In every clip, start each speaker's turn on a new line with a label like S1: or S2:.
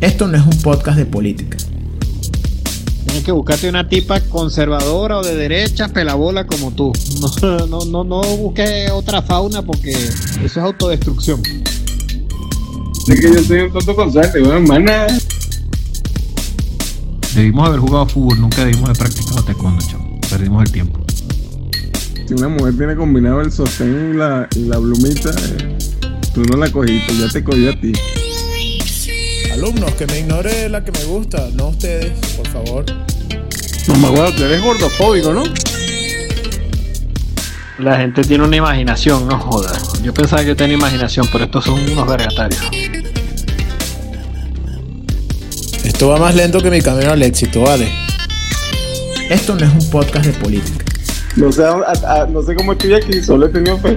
S1: Esto no es un podcast de política.
S2: Tienes que buscarte una tipa conservadora o de derecha, pelabola como tú. No, no, no, no busques otra fauna porque eso es autodestrucción.
S3: Es que yo soy un tonto con suerte, weón, mana.
S4: Debimos haber jugado fútbol, nunca debimos haber practicado taekwondo, chavo. Perdimos el tiempo.
S3: Si una mujer tiene combinado el sostén y la, y la plumita, eh, tú no la cogiste, ya te cogió a ti.
S1: Alumnos, que me ignore la que me gusta, no ustedes, por favor.
S3: No me acuerdo, tú eres gordofóbico, ¿no?
S2: La gente tiene una imaginación, no jodas. Yo pensaba que tenía imaginación, pero estos son unos vergatarios.
S1: Esto va más lento que mi camino al éxito, vale. Esto no es un podcast de política,
S3: No sé, a- a- no sé cómo estoy aquí, solo he tenido fe.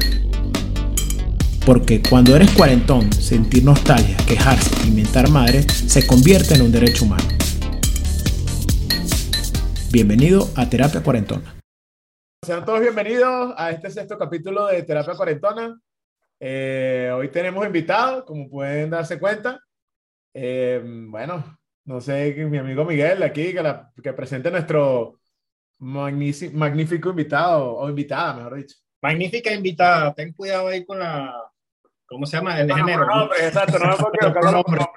S1: Porque cuando eres cuarentón, sentir nostalgia, quejarse y mentar madre se convierte en un derecho humano. Bienvenido a Terapia Cuarentona.
S5: Sean todos bienvenidos a este sexto capítulo de Terapia Cuarentona. Eh, hoy tenemos invitados, como pueden darse cuenta. Eh, bueno, no sé, mi amigo Miguel aquí, que, la- que presente nuestro magnífico invitado, o invitada, mejor dicho.
S6: Magnífica invitada. Ten cuidado ahí con la. ¿Cómo se llama? El
S5: No,
S6: género.
S5: no,
S6: ¿no?
S5: exacto, no me.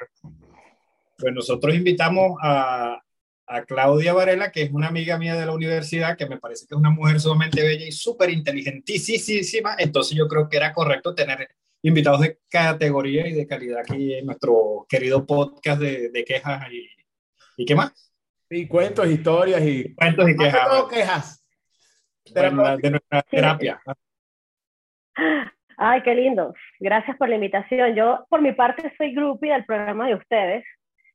S6: Pues nosotros invitamos a, a Claudia Varela, que es una amiga mía de la universidad, que me parece que es una mujer sumamente bella y súper inteligentísima. Entonces yo creo que era correcto tener invitados de categoría y de calidad aquí en nuestro querido podcast de, de quejas y, y qué más.
S5: Y cuentos, historias y
S6: Cuentos y quejas.
S5: quejas.
S6: Bueno, de nuestra terapia.
S7: Ay, qué lindo. Gracias por la invitación. Yo, por mi parte, soy groupie del programa de ustedes.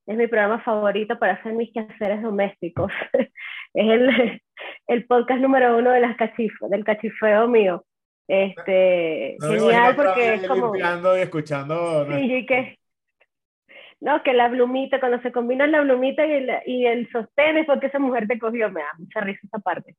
S7: Es mi programa favorito para hacer mis quehaceres domésticos. es el, el podcast número uno de las del cachifeo mío. Este,
S5: No
S7: genial porque es como...
S5: y escuchando.
S7: Sí, y que... No, que la blumita, cuando se combinan la blumita y, la- y el sostén es porque esa mujer te cogió. Me da mucha risa esa parte.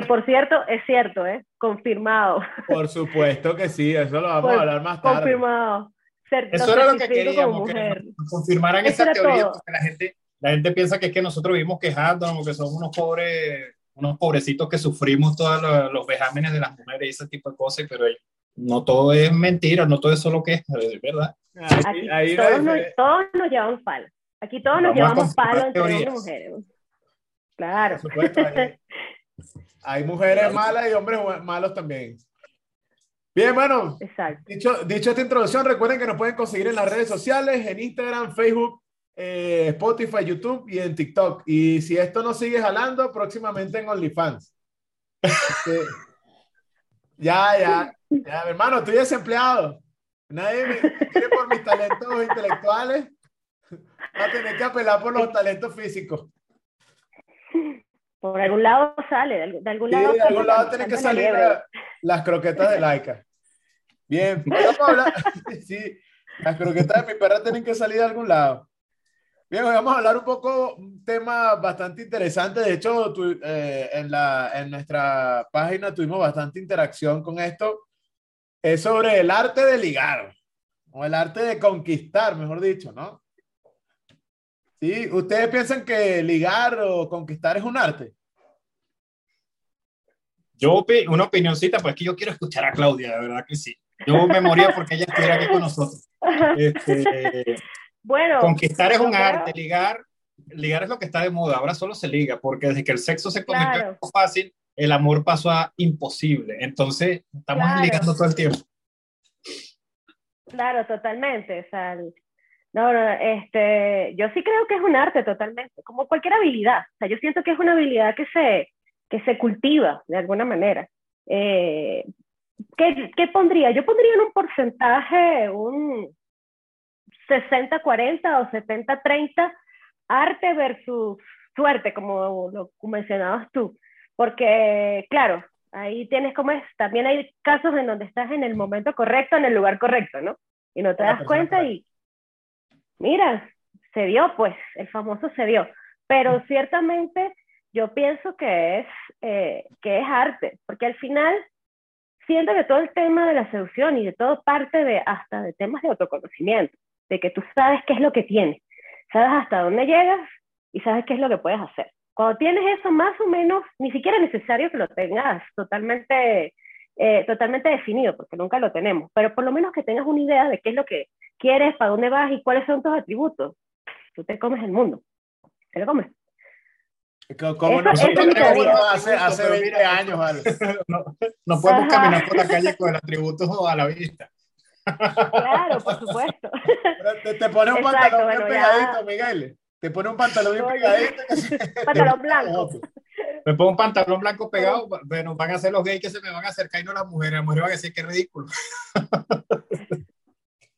S7: Que por cierto, es cierto, ¿eh? Confirmado.
S5: Por supuesto que sí, eso lo vamos
S7: Por-
S5: a hablar más tarde.
S7: Confirmado. Cer-
S6: Eso era lo que queríamos, que confirmaran
S7: Eso
S6: esa teoría,
S7: todo.
S6: porque la gente, la gente piensa que es que nosotros vivimos quejándonos, que somos unos pobres, unos pobrecitos que sufrimos todos los, los vejámenes de las mujeres y ese tipo de cosas, pero no todo es mentira, no todo es solo queja, es verdad.
S5: Ahí,
S7: Aquí
S5: ahí
S7: todos, nos, todos nos llevamos palo. Aquí todos nos
S6: Vamos
S7: llevamos palo entre hombres y
S6: teorías.
S7: mujeres. Claro.
S5: Por supuesto, hay, hay mujeres malas y hombres malos también. Bien, bueno,
S7: Exacto.
S5: dicho, dicho esta introducción, recuerden que nos pueden conseguir en las redes sociales, en Instagram, Facebook, eh, Spotify, YouTube y en TikTok. Y si esto no sigue jalando, próximamente en OnlyFans. Este, ya, ya, ya, hermano, estoy desempleado. Nadie me quiere por mis talentos intelectuales. Va a tener que apelar por los talentos físicos.
S7: Por algún lado sale, de algún, de algún
S5: Sí,
S7: lado.
S5: de algún lado
S7: la-
S5: tienen que salir la- las croquetas de Laika. Bien, vamos a hablar. Sí, las croquetas de mi perra tienen que salir de algún lado. Bien, hoy vamos a hablar un poco, un tema bastante interesante. De hecho, tu- eh, en, la, en nuestra página tuvimos bastante interacción con esto. Es sobre el arte de ligar, o el arte de conquistar, mejor dicho, ¿no? Sí, ¿ustedes piensan que ligar o conquistar es un arte?
S6: Yo, opi- una opinioncita, pues que yo quiero escuchar a Claudia, de verdad que sí. Yo me moría porque ella estuviera aquí con nosotros. Este,
S7: Bueno.
S6: conquistar es un arte, ligar, ligar es lo que está de moda, ahora solo se liga, porque desde que el sexo se convirtió
S7: Claro.
S6: fácil, el amor pasó a imposible. Entonces, estamos
S7: Claro.
S6: ligando todo el tiempo.
S7: Claro, totalmente. O sea, no, no, este, yo sí creo que es un arte totalmente, como cualquier habilidad. O sea, yo siento que es una habilidad que se, que se cultiva de alguna manera. Eh, ¿qué, qué pondría? Yo pondría en un porcentaje un 60-40 o 70-30 arte versus suerte, como lo mencionabas tú. Porque, claro, ahí tienes como es, también hay casos en donde estás en el momento correcto, en el lugar correcto, ¿no? Y no te das cuenta y, mira, se dio, pues, el famoso se dio. Pero ciertamente yo pienso que es, eh, que es arte, porque al final siento que todo el tema de la seducción y de todo parte de hasta de temas de autoconocimiento, de que tú sabes qué es lo que tienes, sabes hasta dónde llegas y sabes qué es lo que puedes hacer. Cuando tienes eso más o menos, ni siquiera es necesario que lo tengas totalmente, eh, totalmente definido, porque nunca lo tenemos, pero por lo menos que tengas una idea de qué es lo que quieres, para dónde vas y cuáles son tus atributos. Tú te comes el mundo. Te lo comes.
S5: Como
S7: Eso- eso teoría.
S5: hace, hace
S6: Pero
S5: 20
S6: mira,
S5: años, ¿vale?
S6: No, no podemos
S7: Ajá.
S6: caminar por la calle con el atributo a la vista.
S7: Claro, por supuesto.
S5: Te, te pones un
S7: Exacto,
S5: pantalón
S7: bueno,
S5: bien
S7: ya.
S5: pegadito, Miguel. Te pones un pantalón bien
S7: No,
S5: pegadito.
S7: Pantalón blanco.
S6: Me pongo un pantalón blanco pegado, bueno, van a ser los gays que se me van a acercar y no las mujeres. Las mujeres van a decir que es ridículo.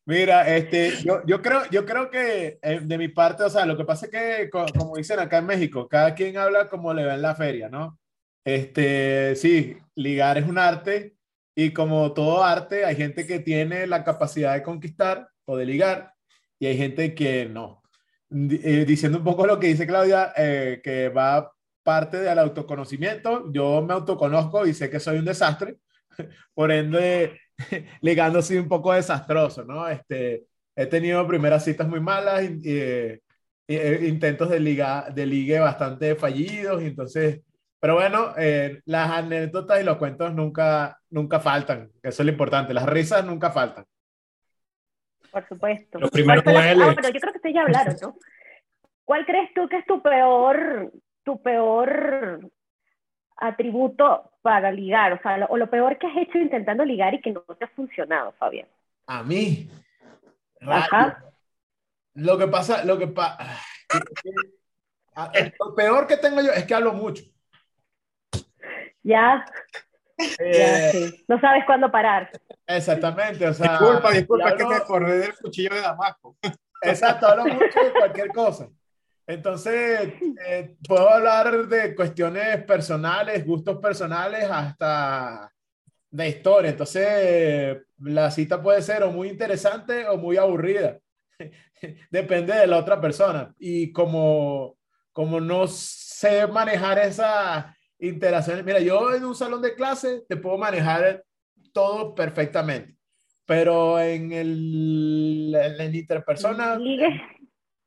S5: Mira, este, yo, yo, creo, yo creo que eh, de mi parte, o sea, lo que pasa es que, co- como dicen acá en México, cada quien habla como le va en la feria, ¿no? Este, sí, ligar es un arte y como todo arte, hay gente que tiene la capacidad de conquistar o de ligar y hay gente que no. Eh, diciendo un poco lo que dice Claudia, eh, que va parte del autoconocimiento, yo me autoconozco y sé que soy un desastre, por ende ligando sí un poco desastroso, ¿no? Este, he tenido primeras citas muy malas, y, y, eh, intentos de, liga, de ligue bastante fallidos, y entonces, pero bueno, eh, las anécdotas y los cuentos nunca, nunca faltan, eso es lo importante, las risas nunca faltan.
S7: Por supuesto.
S6: Lo primero
S7: ¿Cuál fue la-
S6: duele.
S7: Ah, pero yo creo que ustedes ya hablaron, ¿no? ¿Cuál crees tú que es tu peor, tu peor atributo para ligar? O sea, lo, o lo peor que has hecho intentando ligar y que no te ha funcionado, Fabián.
S5: A mí,
S7: Ajá.
S5: lo que pasa, lo que pasa, lo peor que tengo yo es que hablo mucho.
S7: Ya, ya,
S5: Eh,
S7: sí. No sabes cuándo parar.
S5: Exactamente, o sea,
S6: Disculpa, disculpa, que me acordé del cuchillo de Damasco.
S5: Exacto, hablo mucho de cualquier cosa. Entonces, eh, puedo hablar de cuestiones personales, gustos personales, hasta de historia. Entonces, la cita puede ser o muy interesante o muy aburrida. Depende de la otra persona. Y como, como no sé manejar esas interacciones, mira, yo en un salón de clase te puedo manejar todo perfectamente, pero en el, en el.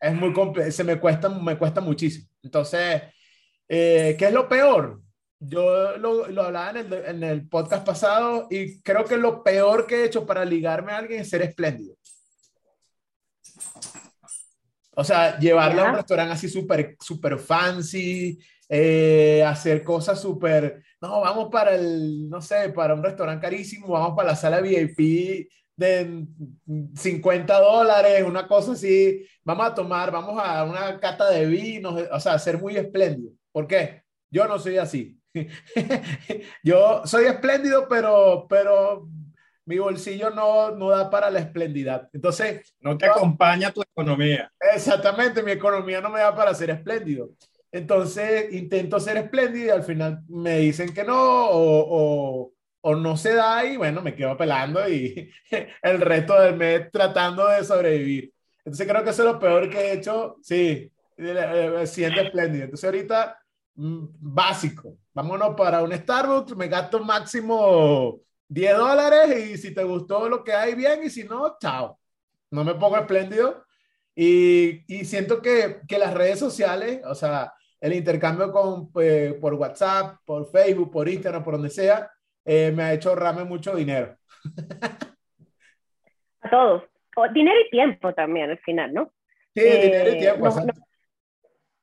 S5: Es muy se me cuesta, me cuesta muchísimo. Entonces, eh, ¿qué es lo peor? Yo lo, lo hablaba en el, en el podcast pasado y creo que lo peor que he hecho para ligarme a alguien es ser espléndido. O sea, llevarla a un restaurante así súper super fancy, eh, hacer cosas súper, no, vamos para el, no sé, para un restaurante carísimo, vamos para la sala VIP de 50 dólares, una cosa así, vamos a tomar, vamos a una cata de vinos, o sea, ser muy espléndido. ¿Por qué? Yo no soy así. Yo soy espléndido, pero, pero mi bolsillo no, no da para la esplendidad. Entonces,
S6: No te acompaña tu economía.
S5: Exactamente, mi economía no me da para ser espléndido. Entonces intento ser espléndido y al final me dicen que no o, o, o no se da y bueno, me quedo pelando y el resto del mes tratando de sobrevivir. Entonces creo que eso es lo peor que he hecho, sí, siendo espléndido. Entonces ahorita, mm, básico, vámonos para un Starbucks, me gasto máximo 10 dólares y si te gustó lo que hay, bien, y si no, chao. No me pongo espléndido. Y, y siento que, que, las redes sociales, o sea, el intercambio con, eh, por WhatsApp, por Facebook, por Instagram, por donde sea, eh, me ha hecho ahorrarme mucho dinero.
S7: A todos. O, dinero y tiempo también al final, ¿no?
S5: Sí, eh, dinero y tiempo.
S7: Nos, nos,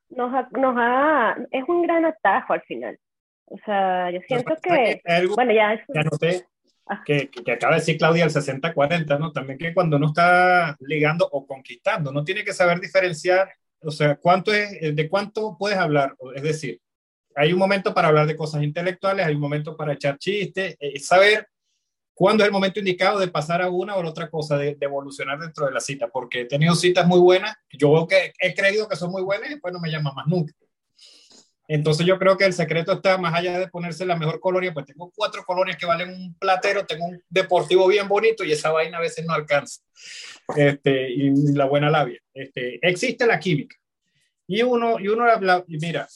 S7: nos, ha, nos ha, es un gran atajo al final. O sea, yo siento que, bueno, ya es...
S6: Que anoté, que, que, acaba de decir Claudia el 60-40, ¿no? También que cuando uno está ligando o conquistando, no tiene que saber diferenciar, o sea, cuánto es, de cuánto puedes hablar, es decir, hay un momento para hablar de cosas intelectuales, hay un momento para echar chistes, eh, saber cuándo es el momento indicado de pasar a una o a la otra cosa, de, de, evolucionar dentro de la cita, porque he tenido citas muy buenas, yo veo que he creído que son muy buenas y después no me llaman más nunca. Entonces yo creo que el secreto está más allá de ponerse la mejor colonia, pues tengo cuatro colonias que valen un platero, tengo un deportivo bien bonito y esa vaina a veces no alcanza. Este, y la buena labia. Este, existe la química. Y uno, y uno habla, mira,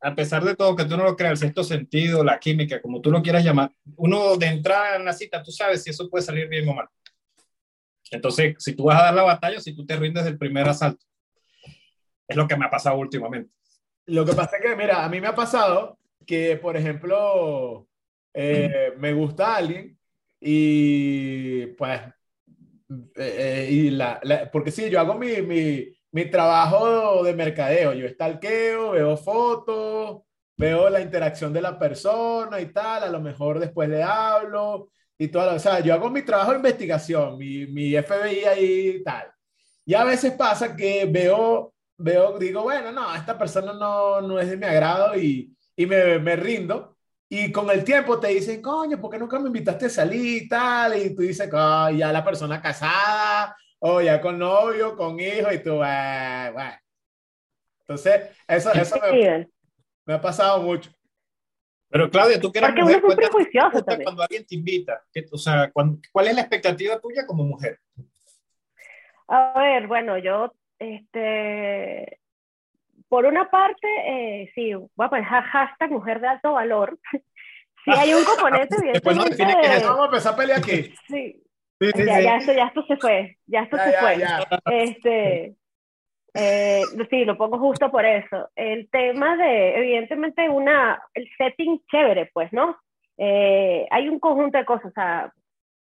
S6: a pesar de todo que tú no lo creas, el sexto sentido, la química, como tú lo quieras llamar, uno de entrada en la cita, tú sabes si eso puede salir bien o mal. Entonces, si tú vas a dar la batalla, si tú te rindes del primer asalto. Es lo que me ha pasado últimamente.
S5: Lo que pasa es que, mira, a mí me ha pasado que, por ejemplo, eh, me gusta alguien y pues, eh, eh, y la, la- porque sí, yo hago mi, mi, mi trabajo de mercadeo, yo stalkeo, veo fotos, veo la interacción de la persona y tal, a lo mejor después le hablo y todo, o sea, yo hago mi trabajo de investigación, mi, mi FBI ahí y tal. Y a veces pasa que veo, veo, digo, bueno, no, esta persona no, no es de mi agrado y, y me, me rindo. Y con el tiempo te dicen, coño, ¿por qué nunca me invitaste a salir y tal? Y tú dices, "Ah, ya la persona casada, o ya con novio, con hijo, y tú, "Ah, bueno. Entonces, eso, eso me, me ha pasado mucho.
S6: Pero Claudia, tú que eres
S7: Porque
S6: mujer,
S7: uno es muy
S6: cuéntanos, ¿qué te
S7: prejuicioso también.
S6: cuando alguien te invita? ¿Qué- o sea, ¿cuál es la expectativa tuya como mujer?
S7: A ver, bueno, yo, este, por una parte, eh, sí, voy a poner ha- hashtag mujer de alto valor. Sí hay un componente,
S6: Después no
S7: evidentemente,
S6: define qué es
S7: de-
S6: eso.
S5: Vamos a empezar a pelear aquí.
S7: sí,
S6: Sí, sí,
S7: ya,
S6: sí.
S7: ya esto, ya esto se fue, ya esto
S5: Ya,
S7: se
S5: ya,
S7: fue. Este, eh, sí, lo pongo justo por eso. El tema de, evidentemente, una, el setting chévere, pues, ¿no? Eh, hay un conjunto de cosas, o sea,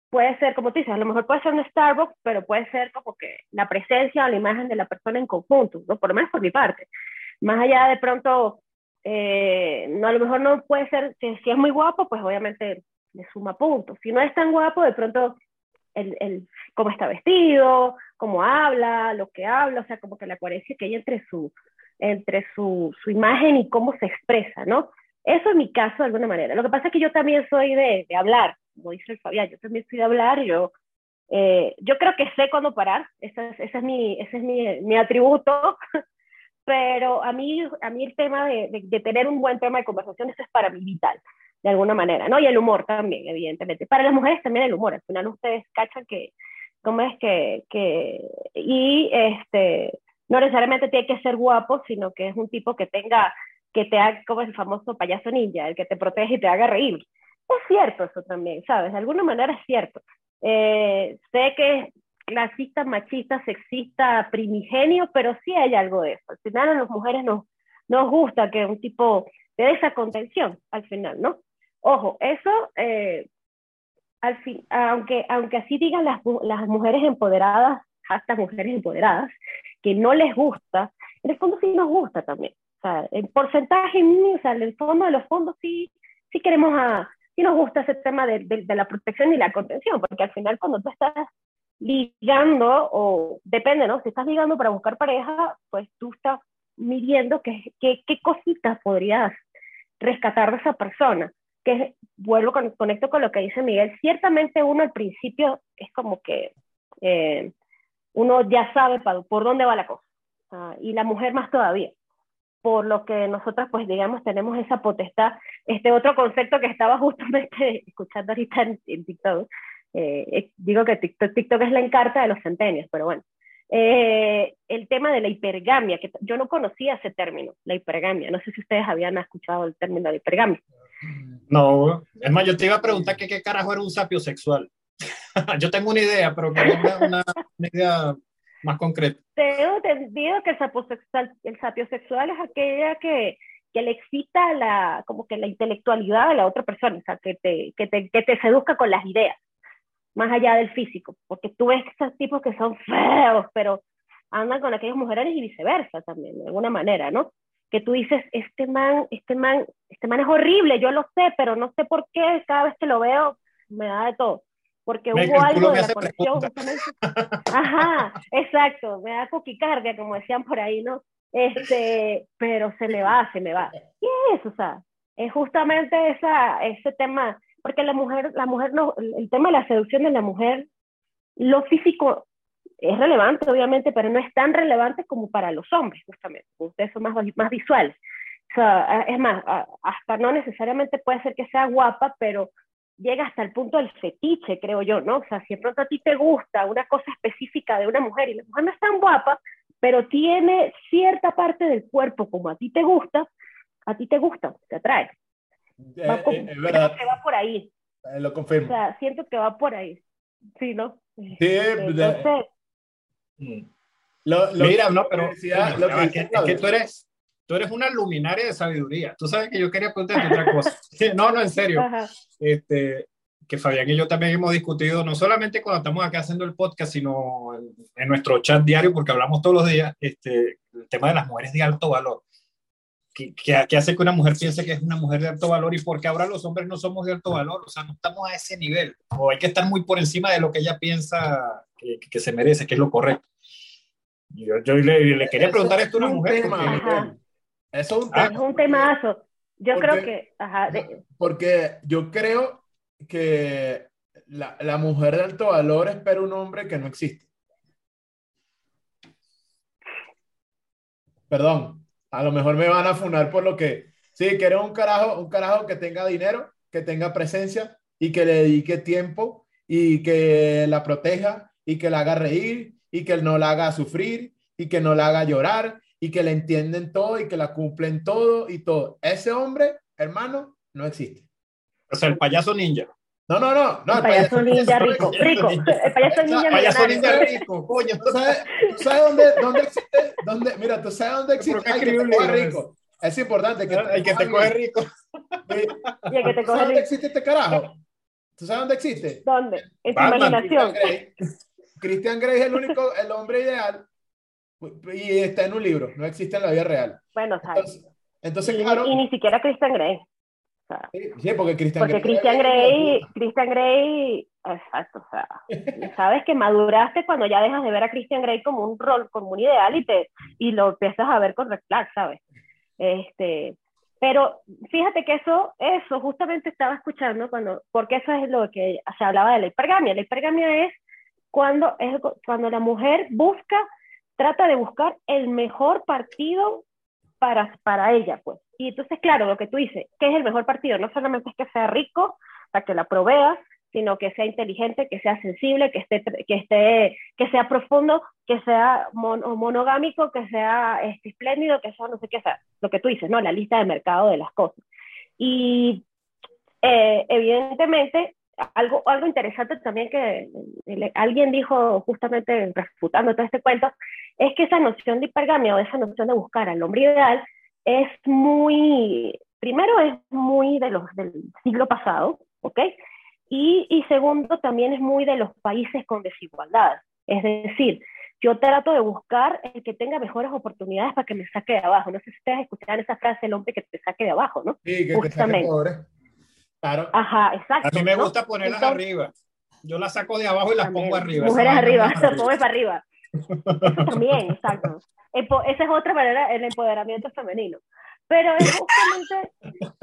S7: puede ser, como tú dices, a lo mejor puede ser un Starbucks, pero puede ser como que la presencia o la imagen de la persona en conjunto, ¿no? Por lo menos por mi parte. Más allá de pronto, eh, no, a lo mejor no puede ser, si, si es muy guapo, pues obviamente le suma puntos. Si no es tan guapo, de pronto el, el, cómo está vestido, cómo habla, lo que habla, o sea, como que la coherencia que hay entre su, entre su, su imagen y cómo se expresa, ¿no? Eso es mi caso de alguna manera. Lo que pasa es que yo también soy de, de hablar, como dice el Fabián, yo también soy de hablar, yo, eh, yo creo que sé cuándo parar, ese es, ese es, mi, ese es mi, mi atributo, pero a mí, a mí el tema de, de, de tener un buen tema de conversación, eso es para mí vital de alguna manera, ¿no? Y el humor también, evidentemente. Para las mujeres también el humor, al final ustedes cachan que, ¿cómo es que, que, y este, no necesariamente tiene que ser guapo, sino que es un tipo que tenga, que te haga, como el famoso payaso ninja, el que te protege y te haga reír. Es cierto eso también, ¿sabes? De alguna manera es cierto. Eh, sé que es clasista, machista, sexista, primigenio, pero sí hay algo de eso. Al final a las mujeres nos, nos gusta que un tipo dé esa contención, al final, ¿no? Ojo, eso, eh, al fin, aunque, aunque así digan las, las mujeres empoderadas, hasta mujeres empoderadas, que no les gusta, en el fondo sí nos gusta también. O sea, en porcentaje, o sea, en el fondo de los fondos sí, sí queremos a, sí nos gusta ese tema de, de, de la protección y la contención, porque al final cuando tú estás ligando, o depende, ¿no? Si estás ligando para buscar pareja, pues tú estás midiendo qué, qué, qué cositas podrías rescatar de esa persona que vuelvo con, conecto con lo que dice Miguel, ciertamente uno al principio es como que eh, uno ya sabe por dónde va la cosa, uh, y la mujer más todavía, por lo que nosotras pues digamos tenemos esa potestad, este otro concepto que estaba justamente escuchando ahorita en, en TikTok, eh, digo que TikTok, TikTok es la encarta de los centenios, pero bueno, eh, el tema de la hipergamia, que yo no conocía ese término, la hipergamia, no sé si ustedes habían escuchado el término de hipergamia.
S6: No, es más, yo te iba a preguntar que qué carajo era un sapio sexual. yo tengo una idea, pero que una, una, idea más concreta.
S7: Tengo entendido que el sapio sexual, el sapio sexual es aquella que, que le excita la, como que la intelectualidad de la otra persona, o sea, que te, que te, que te seduzca con las ideas, más allá del físico, porque tú ves esos tipos que son feos, pero andan con aquellas mujeres y viceversa también, de alguna manera, ¿no? Que tú dices, este man, este man, este man es horrible, yo lo sé, pero no sé por qué, cada vez que lo veo me da de todo. Porque
S6: me,
S7: hubo algo de
S6: la
S7: conexión. Ajá, exacto, me da coquicardia, como decían por ahí, ¿no? Este, pero se me va, se me va. ¿Qué es? O sea, es justamente esa, ese tema, porque la mujer, la mujer no, el tema de la seducción de la mujer, lo físico es relevante, obviamente, pero no es tan relevante como para los hombres, justamente. Ustedes son más, más visuales. O sea, es más, hasta no necesariamente puede ser que sea guapa, pero llega hasta el punto del fetiche, creo yo, ¿no? O sea, si de pronto a ti te gusta una cosa específica de una mujer y la mujer no es tan guapa, pero tiene cierta parte del cuerpo como a ti te gusta, a ti te gusta, te atrae.
S5: Eh, va, eh, es verdad.
S7: Que va por ahí.
S5: Eh, lo confirmo.
S7: O sea, siento que va por ahí. Sí, ¿no?
S5: Sí, Entonces,
S6: Mm.
S5: Lo- lo-
S6: Mira, no, pero coño,
S5: lo que dice
S6: que- es que tú eres, tú eres una luminaria de sabiduría. Tú sabes que yo quería preguntarte otra cosa. No, no, en serio.
S7: Ajá.
S6: Este, que Fabián y yo también hemos discutido, no solamente cuando estamos acá haciendo el podcast, sino en, en nuestro chat diario, porque hablamos todos los días, este, el tema de las mujeres de alto valor. ¿Qué, qué- qué hace que una mujer piense que es una mujer de alto valor y por qué ahora los hombres no somos de alto valor? O sea, no estamos a ese nivel. O hay que estar muy por encima de lo que ella piensa que, que se merece, que es lo correcto. Yo, yo le, le quería preguntar esto a una mujer.
S5: tema,
S6: porque-.
S5: Eso es un
S6: Ah.
S5: tema.
S7: Es un temazo. Yo
S5: Porque-
S7: creo que, ajá, de-
S5: Porque yo creo que la, la mujer de alto valor espera un hombre que no existe. Perdón, a lo mejor me van a funar por lo que. Sí, quiero un carajo, un carajo que tenga dinero, que tenga presencia y que le dedique tiempo y que la proteja y que la haga reír y que no la haga sufrir y que no la haga llorar y que le entienden todo y que la cumplen todo y todo. Ese hombre, hermano, no existe.
S6: o sea, el payaso ninja.
S5: No, no, no, no.
S7: el payaso ninja rico, rico. El payaso ninja
S6: Payaso ninja rico, coño.
S5: ¿Tú sabes, tú sabes dónde, dónde existe? Dónde, mira, tú sabes dónde existe.
S6: ¿Por qué
S5: Ay, que te
S6: libro
S5: rico. Es importante que
S6: El que te coge rico.
S7: Y el que te
S5: ¿Tú sabes
S7: coge
S5: dónde
S7: rico.
S5: existe este carajo? ¿Tú sabes dónde existe?
S7: ¿Dónde? En tu imaginación.
S5: Christian Grey. Christian Grey es el único, el hombre ideal y está en un libro, no existe en la vida real.
S7: Bueno, ¿sabes?
S5: Entonces, entonces
S7: Y,
S5: claro,
S7: y ni siquiera Christian Grey. O sea,
S5: sí, porque Christian
S7: porque
S5: Grey
S7: Christian Grey. Christian Grey, exacto, o sea, sabes que maduraste cuando ya dejas de ver a Christian Grey como un rol, como un ideal y te y lo empiezas a ver con red flag, ¿sabes? Este, pero fíjate que eso, eso justamente estaba escuchando cuando, porque eso es lo que se hablaba de la hipergamia. La hipergamia es cuando, es cuando la mujer busca, trata de buscar el mejor partido para, para ella, pues. Y entonces, claro, lo que tú dices, ¿qué es el mejor partido? No solamente es que sea rico, para que la provea, sino que sea inteligente, que sea sensible, que esté, que esté, que sea profundo, que sea mon, monogámico, que sea este, espléndido, que sea no sé qué, sea, lo que tú dices, ¿no? La lista de mercado de las cosas. Y eh, evidentemente, algo, algo interesante también que eh, alguien dijo justamente refutando todo este cuento, es que esa noción de hipergamia o esa noción de buscar al hombre ideal es muy, primero es muy de los del siglo pasado, ¿ok? Y, y segundo, también es muy de los países con desigualdad. Es decir, yo trato de buscar el que tenga mejores oportunidades para que me saque de abajo. No sé si ustedes escucharon esa frase, el hombre que te saque de abajo, ¿no?
S5: Sí, que te saque
S7: Justamente.
S5: pobre. Claro.
S7: Ajá, exacto.
S6: A mí me
S7: ¿no?
S6: gusta ponerlas
S7: Entonces,
S6: arriba. Yo las saco de abajo y las
S7: también,
S6: pongo arriba.
S7: Mujeres arriba,
S6: arriba.
S7: hombres para arriba. También, exacto. Esa es otra manera, el empoderamiento femenino. Pero es justamente,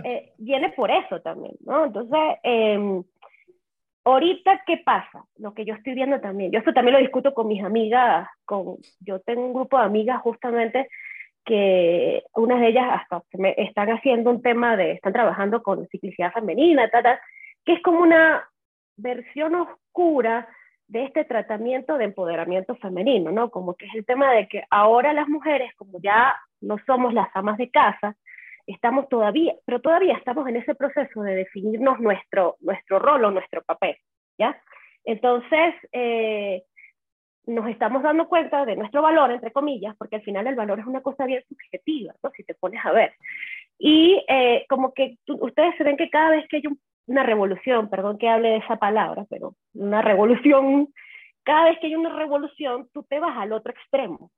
S7: eh, viene por eso también, ¿no? Entonces, eh, ahorita, ¿qué pasa? Lo que yo estoy viendo también, yo esto también lo discuto con mis amigas, con, yo tengo un grupo de amigas justamente que unas de ellas hasta me están haciendo un tema de, están trabajando con ciclicidad femenina, ta, ta, que es como una versión oscura de este tratamiento de empoderamiento femenino, ¿no? Como que es el tema de que ahora las mujeres, como ya no somos las amas de casa, estamos todavía, pero todavía estamos en ese proceso de definirnos nuestro, nuestro rol o nuestro papel, ¿ya? Entonces, eh, nos estamos dando cuenta de nuestro valor, entre comillas, porque al final el valor es una cosa bien subjetiva, ¿no? Si te pones a ver. Y eh, como que ustedes se ven que cada vez que hay un, una revolución, perdón que hable de esa palabra, pero una revolución, cada vez que hay una revolución, tú te vas al otro extremo.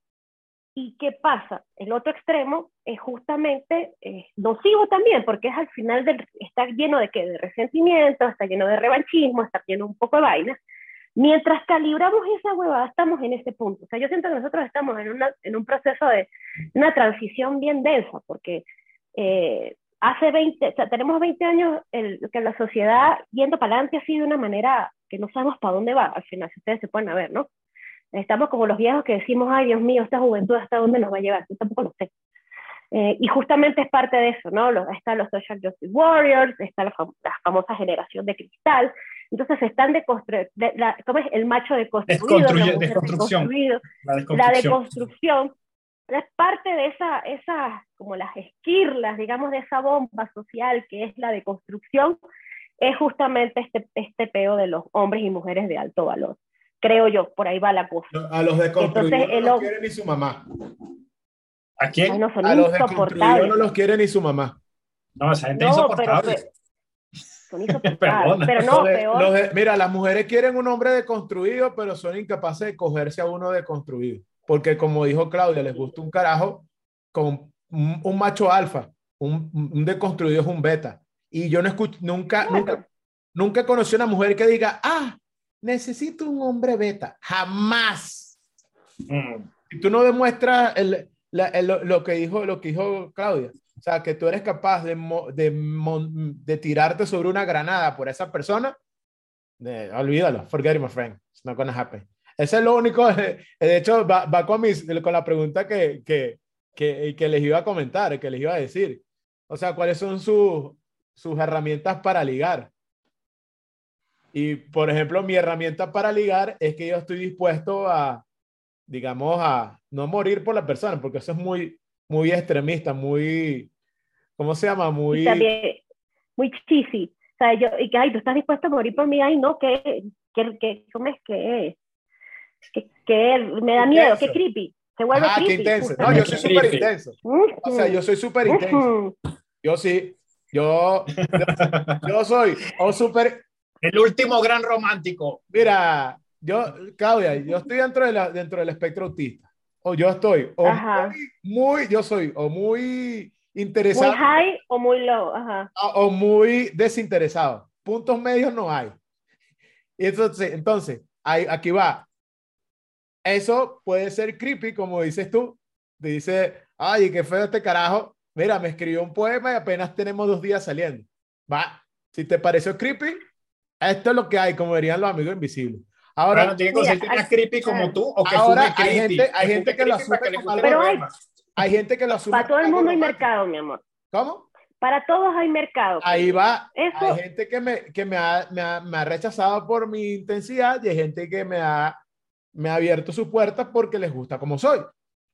S7: ¿Y qué pasa? El otro extremo es justamente eh, nocivo también, porque es al final del, está lleno de, ¿qué? de resentimiento, está lleno de revanchismo, está lleno un poco de vainas. Mientras calibramos esa huevada, estamos en ese punto. O sea, yo siento que nosotros estamos en, una, en un proceso de una transición bien densa, porque eh, hace 20, o sea, tenemos 20 años el, que la sociedad yendo para adelante así de una manera que no sabemos para dónde va, al final, si ustedes se pueden ver, ¿no? Estamos como los viejos que decimos, ay Dios mío, esta juventud hasta dónde nos va a llevar, yo tampoco lo sé. Eh, y justamente es parte de eso, ¿no? Los, están los Social Justice Warriors, está la, fam la, famosa generación de cristal, entonces están de, la, ¿cómo es? El macho deconstruido, la
S6: desconstrucción.
S7: La deconstrucción. La deconstrucción es parte de esa, esa, como las esquirlas, digamos, de esa bomba social que es la deconstrucción, es justamente este, este peo de los hombres y mujeres de alto valor. creo yo, por ahí va la cosa.
S5: A los deconstruidos
S7: Entonces,
S5: no los quiere ni su mamá.
S6: ¿A quién?
S7: Ay, no, son
S5: A los deconstruidos
S7: insoportables.
S5: no los quiere ni su mamá.
S6: No, esa gente es
S7: No,
S6: insoportable.
S7: pero- son insoportables.
S6: Perdona.
S7: pero no,
S5: Los de-
S7: peor.
S5: los de- mira, las mujeres quieren un hombre deconstruido, pero son incapaces de cogerse a uno deconstruido. Porque como dijo Claudia, les gusta un carajo con un, un macho alfa. Un, un deconstruido es un beta. Y yo no escucho, nunca, nunca, nunca conocí una mujer que diga, ah, necesito un hombre beta. Jamás.
S6: Mm.
S5: Tú no demuestras el, la- el- lo, que dijo, lo que dijo Claudia, o sea, que tú eres capaz de tirarte sobre una granada por esa persona, eh, olvídalo, forget it, my friend. It's not gonna happen. Eso es lo único, de hecho, va, va con, mis, con la pregunta que, que, que, que les iba a comentar, que les iba a decir. O sea, ¿cuáles son sus, sus herramientas para ligar? Y, por ejemplo, mi herramienta para ligar es que yo estoy dispuesto a, digamos, a no morir por la persona, porque eso es muy, muy extremista, muy, ¿cómo se llama? Muy,
S7: muy cheesy. O yo, y que, ay, tú estás dispuesto a morir por mí, ay, no, que, que, que, ¿cómo es que, que me da miedo,
S5: Intenso.
S7: que creepy. Se vuelve
S5: Ajá, qué
S7: creepy.
S5: intenso. No, yo soy súper intenso. O sea, yo soy súper intenso. Yo sí, yo, yo, yo soy, o súper,
S6: El último gran romántico.
S5: mira, yo, Claudia, yo estoy dentro, de la, dentro del espectro autista. O yo estoy, o
S7: Ajá.
S5: muy, muy, yo soy, o muy
S7: Muy
S5: interesado,
S7: high o muy low, ajá.
S5: o muy desinteresado. Puntos medios no hay. Entonces, entonces ahí, aquí va. Eso puede ser creepy, como dices tú. Te dice, ay, qué feo este carajo. Mira, me escribió un poema y apenas tenemos dos días saliendo. Va, si te pareció creepy, esto es lo que hay, como dirían los amigos invisibles.
S6: Ahora
S5: Ahora,
S6: no tiene que conseguir
S7: hay-
S6: creepy como tú o que
S5: Ahora
S6: fume
S5: hay
S6: creepy.
S5: gente- hay
S6: Que
S5: gente que lo asume
S6: para que
S5: como
S7: algo- hay-
S5: hay gente que lo asume.
S7: Para todo el mundo hay mercado, mi amor.
S5: ¿Cómo?
S7: Para todos hay mercado.
S5: Ahí va.
S7: Eso-
S5: Hay gente que me, que me, ha, me, ha, me ha rechazado por mi intensidad y hay gente que me ha, me ha abierto sus puertas porque les gusta como soy.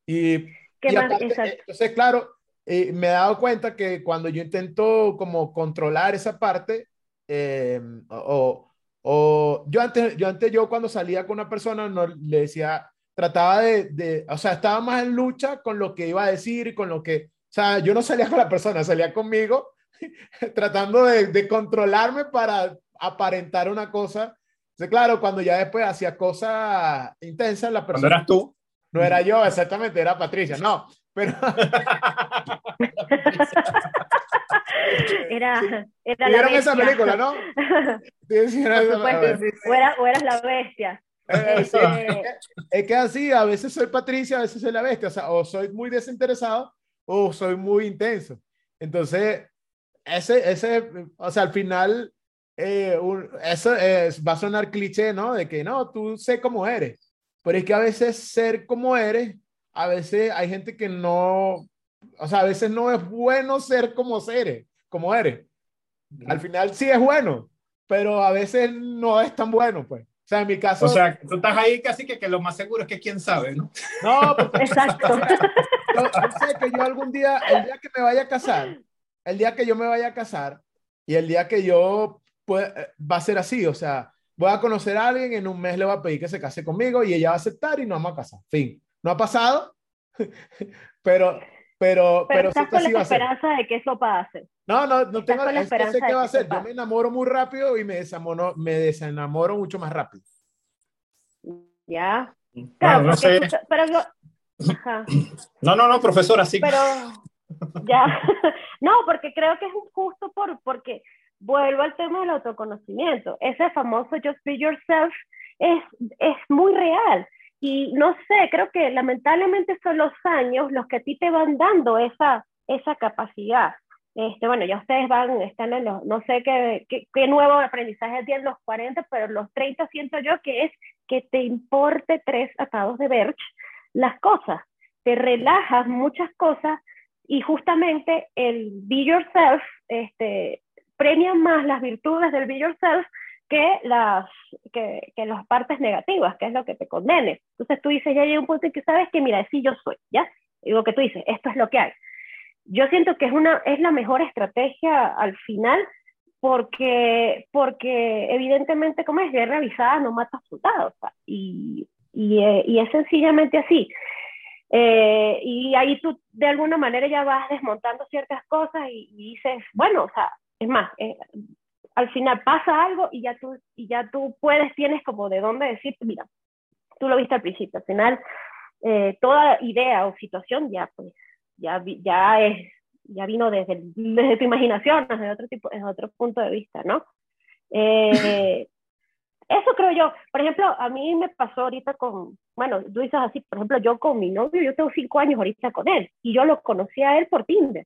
S5: Y,
S7: ¿Qué
S5: y aparte, entonces, claro, eh, me he dado cuenta que cuando yo intento como controlar esa parte, eh, o, o yo antes, yo antes, yo cuando salía con una persona, no le decía, trataba de, de, o sea, estaba más en lucha con lo que iba a decir y con lo que, o sea, yo no salía con la persona, salía conmigo, tratando de, de controlarme para aparentar una cosa. Entonces, claro, cuando ya después hacía cosas intensas, la persona
S6: eras tú.
S5: no era yo, exactamente, era Patricia, no, pero
S7: Era, era la
S5: vieron esa
S7: bestia.
S5: película, ¿no? Sí, sí, era
S7: Por
S5: esa-
S7: supuesto. O, era- o eras la bestia.
S5: Eh, sí, es que así, a veces soy Patricia, a veces soy la bestia, o sea, o soy muy desinteresado o soy muy intenso. Entonces, ese, ese, o sea, al final, eh, un- eso es, va a sonar cliché, ¿no? De que no, tú sé cómo eres, pero es que a veces ser como eres, a veces hay gente que no, o sea, a veces no es bueno ser como eres, como eres. Al final sí es bueno, pero a veces no es tan bueno, pues. O sea, en mi caso,
S6: O sea, tú estás ahí casi que, que lo más seguro es que quién sabe, ¿no?
S5: no, porque
S7: Exacto.
S5: yo, yo sé que yo algún día, el día que me vaya a casar, el día que yo me vaya a casar y el día que yo pue- eh, va a ser así, o sea, voy a conocer a alguien, en un mes le voy a pedir que se case conmigo y ella va a aceptar y nos vamos a casar. Fin. No ha pasado, pero, pero,
S7: Pero
S5: pero
S7: estás con la esperanza de que eso pase.
S5: No, no, no tengo
S7: la
S5: es que sé
S7: esperanza
S5: qué va a ser. Yo me enamoro muy rápido y me desamoro, me desenamoro mucho más rápido.
S7: ¿Ya?
S6: Bueno,
S7: Claro,
S6: no
S7: porque
S6: sé.
S7: pero yo... Ajá.
S6: No, no, no, profesora, sí.
S7: pero ya no porque creo que es justo por porque vuelvo al tema del autoconocimiento. Ese famoso just be yourself es es muy real. Y no sé creo que lamentablemente son los años los que a ti te van dando esa esa capacidad. Este bueno ya ustedes van están en los no sé qué, qué, qué nuevo aprendizaje tienen los 40 pero los 30 siento yo que es que te importe tres atados de Berch las cosas. Te relajas muchas cosas y justamente el be yourself este, premia más las virtudes del be yourself que las, que, que las partes negativas, que es lo que te condene. Entonces tú dices, ya llega un punto en que sabes que, mira, sí yo soy, ¿ya? Digo que tú dices, esto es lo que hay. Yo siento que es, una, es la mejor estrategia al final porque, porque evidentemente, como es guerra avisada, no mata soldados, y, y, eh, y, es sencillamente así. Eh, y ahí tú de alguna manera ya vas desmontando ciertas cosas y, dices, bueno, o sea, es más, eh, al final pasa algo y ya tú, y ya tú puedes, tienes como de dónde decir, mira, tú lo viste al principio, al final toda idea o situación ya, pues, ya, ya es ya vino desde, desde tu imaginación, desde otro, tipo, desde otro punto de vista, ¿no? Eh, eso creo yo. Por ejemplo, a mí me pasó ahorita con, bueno, tú dices así, por ejemplo, yo con mi novio, yo tengo cinco años ahorita con él, y yo lo conocí a él por Tinder.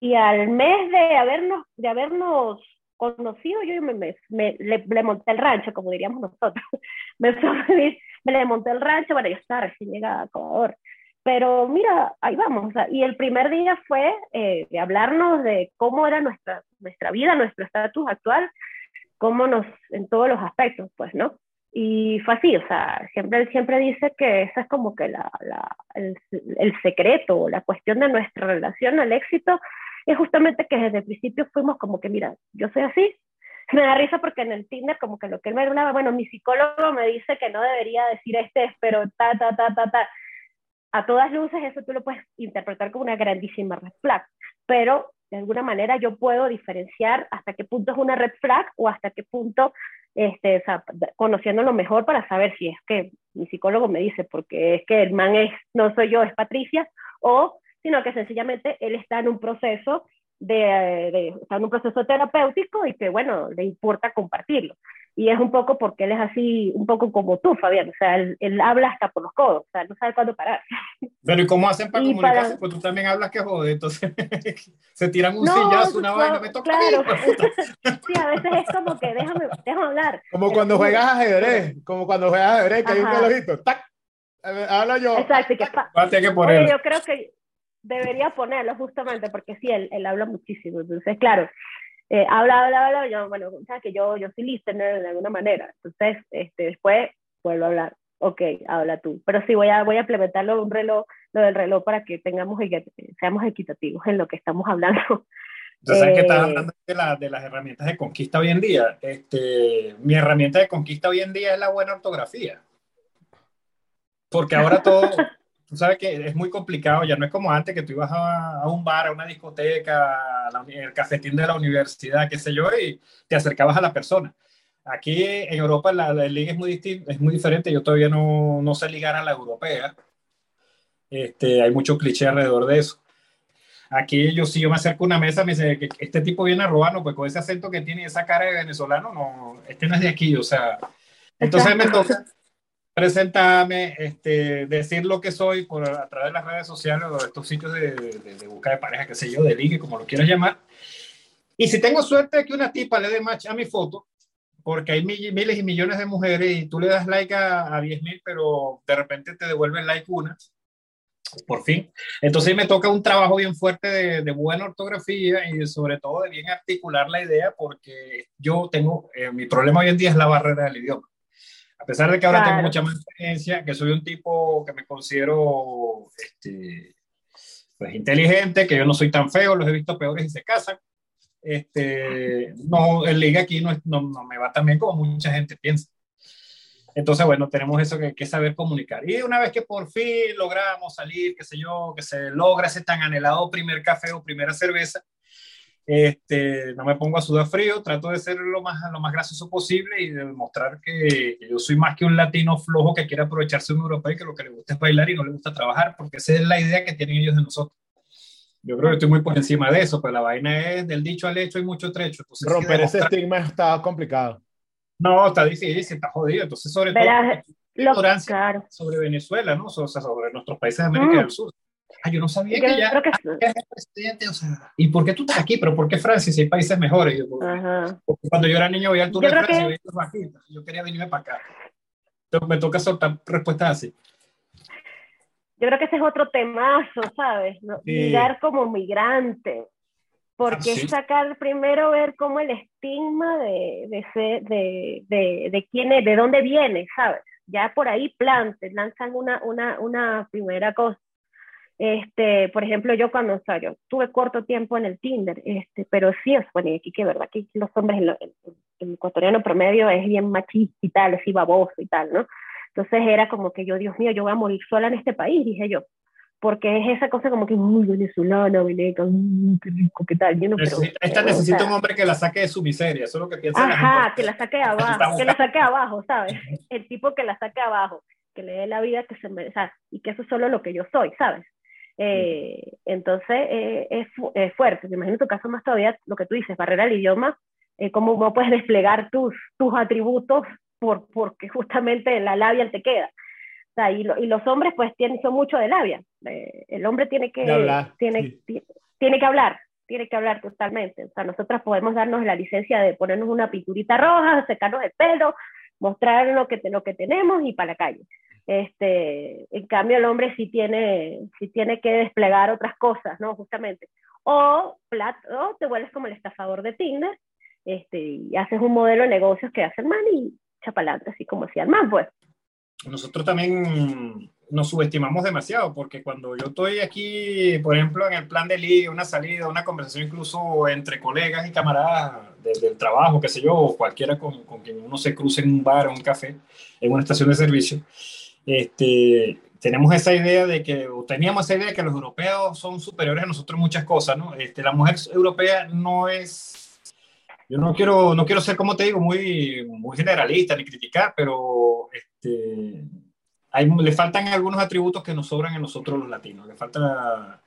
S7: Y, al mes de habernos, de habernos conocido, yo me, me, le, monté el rancho, como diríamos nosotros. me, me le monté el rancho, bueno, yo estaba recién a Ecuador. Pero mira, ahí vamos. y el primer día fue eh, de hablarnos de cómo era nuestra, nuestra vida, nuestro estatus actual, cómo nos, en todos los aspectos, pues, ¿no? Y fue así, o sea, siempre, siempre dice que ese es como que la, la, el, el secreto, la cuestión de nuestra relación al éxito, es justamente que desde el principio fuimos como que, mira, yo soy así, me da risa porque en el Tinder como que lo que él me hablaba, bueno, mi psicólogo me dice que no debería decir este, pero ta, ta, ta, ta, ta. A todas luces eso tú lo puedes interpretar como una grandísima red flag, pero de alguna manera yo puedo diferenciar hasta qué punto es una red flag o hasta qué punto, este, o conociéndolo mejor para saber si es que mi psicólogo me dice, porque es que el man es, no soy yo, es Patricia, o sino que sencillamente él está en un proceso de, de, está en un proceso terapéutico y que, bueno, le importa compartirlo y es un poco porque él es así, un poco como tú, Fabián, o sea, él, habla hasta por los codos, o sea, no sabe cuándo parar.
S6: Pero ¿y cómo hacen para comunicarse? Pues tú también hablas que jode, entonces se tiran un sillazo, una vaina, me toca
S7: claro. sí, a veces es como que déjame, déjame hablar.
S5: Como cuando juegas ajedrez, como cuando juegas ajedrez, que hay un relojito, ¡tac! Habla yo.
S7: Exacto, que,
S6: que ponerlo.
S7: yo creo que debería ponerlo justamente porque sí, él, él habla muchísimo, entonces claro, eh, habla, habla, habla, yo, bueno, o sea, que yo, yo soy listener de alguna manera, entonces este, después vuelvo a hablar, ok, habla tú, pero sí voy a, voy a implementarlo un reloj, lo del reloj para que tengamos, seamos equitativos en lo que estamos hablando.
S6: Entonces, sabes que estás eh, hablando de, la, de, las herramientas de conquista hoy en día. Este, mi herramienta de conquista hoy en día es la buena ortografía. Porque ahora todo, tú sabes que es muy complicado, ya no es como antes que tú ibas a, un bar, a una discoteca, a el cafetín de la universidad, qué sé yo, y te acercabas a la persona. Aquí en Europa la, liga es muy, es muy diferente, yo todavía no, no sé ligar a la europea. Este, hay mucho cliché alrededor de eso. Aquí yo si yo me acerco a una mesa, me dice que este tipo viene a robarnos, pues con ese acento que tiene esa cara de venezolano, no, este no es de aquí, o sea, entonces me toca, presentarme, este, decir lo que soy por a través de las redes sociales o de estos sitios de, de, de busca de pareja, qué sé yo, de ligue, como lo quieras llamar. Y si tengo suerte de que una tipa le dé match a mi foto, porque hay miles y millones de mujeres y tú le das like a, a 10 mil, pero de repente te devuelven like una, por fin. Entonces me toca un trabajo bien fuerte de, de, buena ortografía y sobre todo de bien articular la idea, porque yo tengo, eh, mi problema hoy en día es la barrera del idioma. A pesar de que ahora tengo mucha más experiencia, que soy un tipo que me considero este, pues, inteligente, que yo no soy tan feo, los he visto peores y se casan. Este, no, el liga aquí no, no, no me va tan bien como mucha gente piensa. Entonces, bueno, tenemos eso que, que, saber comunicar. Y una vez que por fin logramos salir, qué sé yo, que se logra ese tan anhelado primer café o primera cerveza, este, no me pongo a sudar frío, trato de ser lo más, lo más gracioso posible y de demostrar que, yo soy más que un latino flojo que quiere aprovecharse de un europeo y que lo que le gusta es bailar y no le gusta trabajar, porque esa es la idea que tienen ellos de nosotros. Yo creo que estoy muy por encima de eso, pero la vaina es del dicho al hecho y mucho trecho.
S5: Entonces, Romper ese estigma está complicado.
S6: No, está difícil, está jodido. Entonces, sobre todo, ignorancia sobre Venezuela, ¿no? O sea, sobre nuestros países de América mm. del Sur. Ah, yo no sabía que ya que... el presidente, o sea, ¿y por qué tú estás aquí? ¿Pero por qué Francia si hay países mejores? Yo, porque, cuando yo era niño veía el tour de Francia y veía aquí, yo quería venirme para acá. Entonces me toca soltar respuestas así.
S7: Yo creo que ese es otro temazo, ¿sabes? ¿No? como migrante. Porque ah, sacar primero ver cómo el estigma de, de, de, de, de quién es, de dónde viene, ¿sabes? Ya por ahí plantes, lanzan una, una, una primera cosa Este, por ejemplo, yo cuando, o sea, yo tuve corto tiempo en el Tinder, este, pero sí, es bueno, y aquí que verdad que los hombres, el, el- el ecuatoriano promedio es bien machista y tal, así baboso y tal, ¿no? Entonces era como que yo, Dios mío, yo voy a morir sola en este país, dije yo, porque es esa cosa como que muy venezolana, veneca, qué rico, qué tal, yo no, pero,
S6: Necesita- esta
S7: o
S6: necesita
S7: sea,
S6: un hombre que la saque de su miseria, eso es lo que piensa
S7: Ajá, que la saque abajo, que la saque abajo, ¿sabes? El tipo que la saque abajo, que le dé la vida que se merece, o sea, y que eso es solo lo que yo soy, ¿sabes? Eh, entonces, eh, es, fu- es fuerte. Me imagino tu caso más todavía, lo que tú dices, barrera al idioma, eh, cómo no puedes desplegar tus, tus atributos por, porque justamente la labia te queda. O sea, y, lo- y los hombres pues tienen, son mucho de labia. Eh, el hombre tiene que,
S5: hablar,
S7: tiene,
S5: sí.
S7: ti- tiene que hablar, tiene que hablar totalmente. O sea, nosotras podemos darnos la licencia de ponernos una pinturita roja, secarnos el pelo, mostrar lo que, lo que tenemos y para la calle. Este, en cambio, el hombre sí tiene, sí tiene que desplegar otras cosas, ¿no? Justamente. O, plat- o te vuelves como el estafador de Tinder este, y haces un modelo de negocios que hace el man y chapalante, así como hacía el man, pues.
S6: nosotros también nos subestimamos demasiado, porque cuando yo estoy aquí, por ejemplo, en el plan de ligue, una salida, una conversación incluso entre colegas y camaradas del, del trabajo, qué sé yo, o cualquiera con, con quien uno se cruce en un bar o un café, en una estación de servicio, este, tenemos esa idea de que, o teníamos esa idea de que los europeos son superiores a nosotros en muchas cosas, ¿no? Este, la mujer europea no es yo no quiero, no quiero ser, como te digo, muy, muy generalista ni criticar, pero este, hay, le faltan algunos atributos que nos sobran a nosotros los latinos. Le falta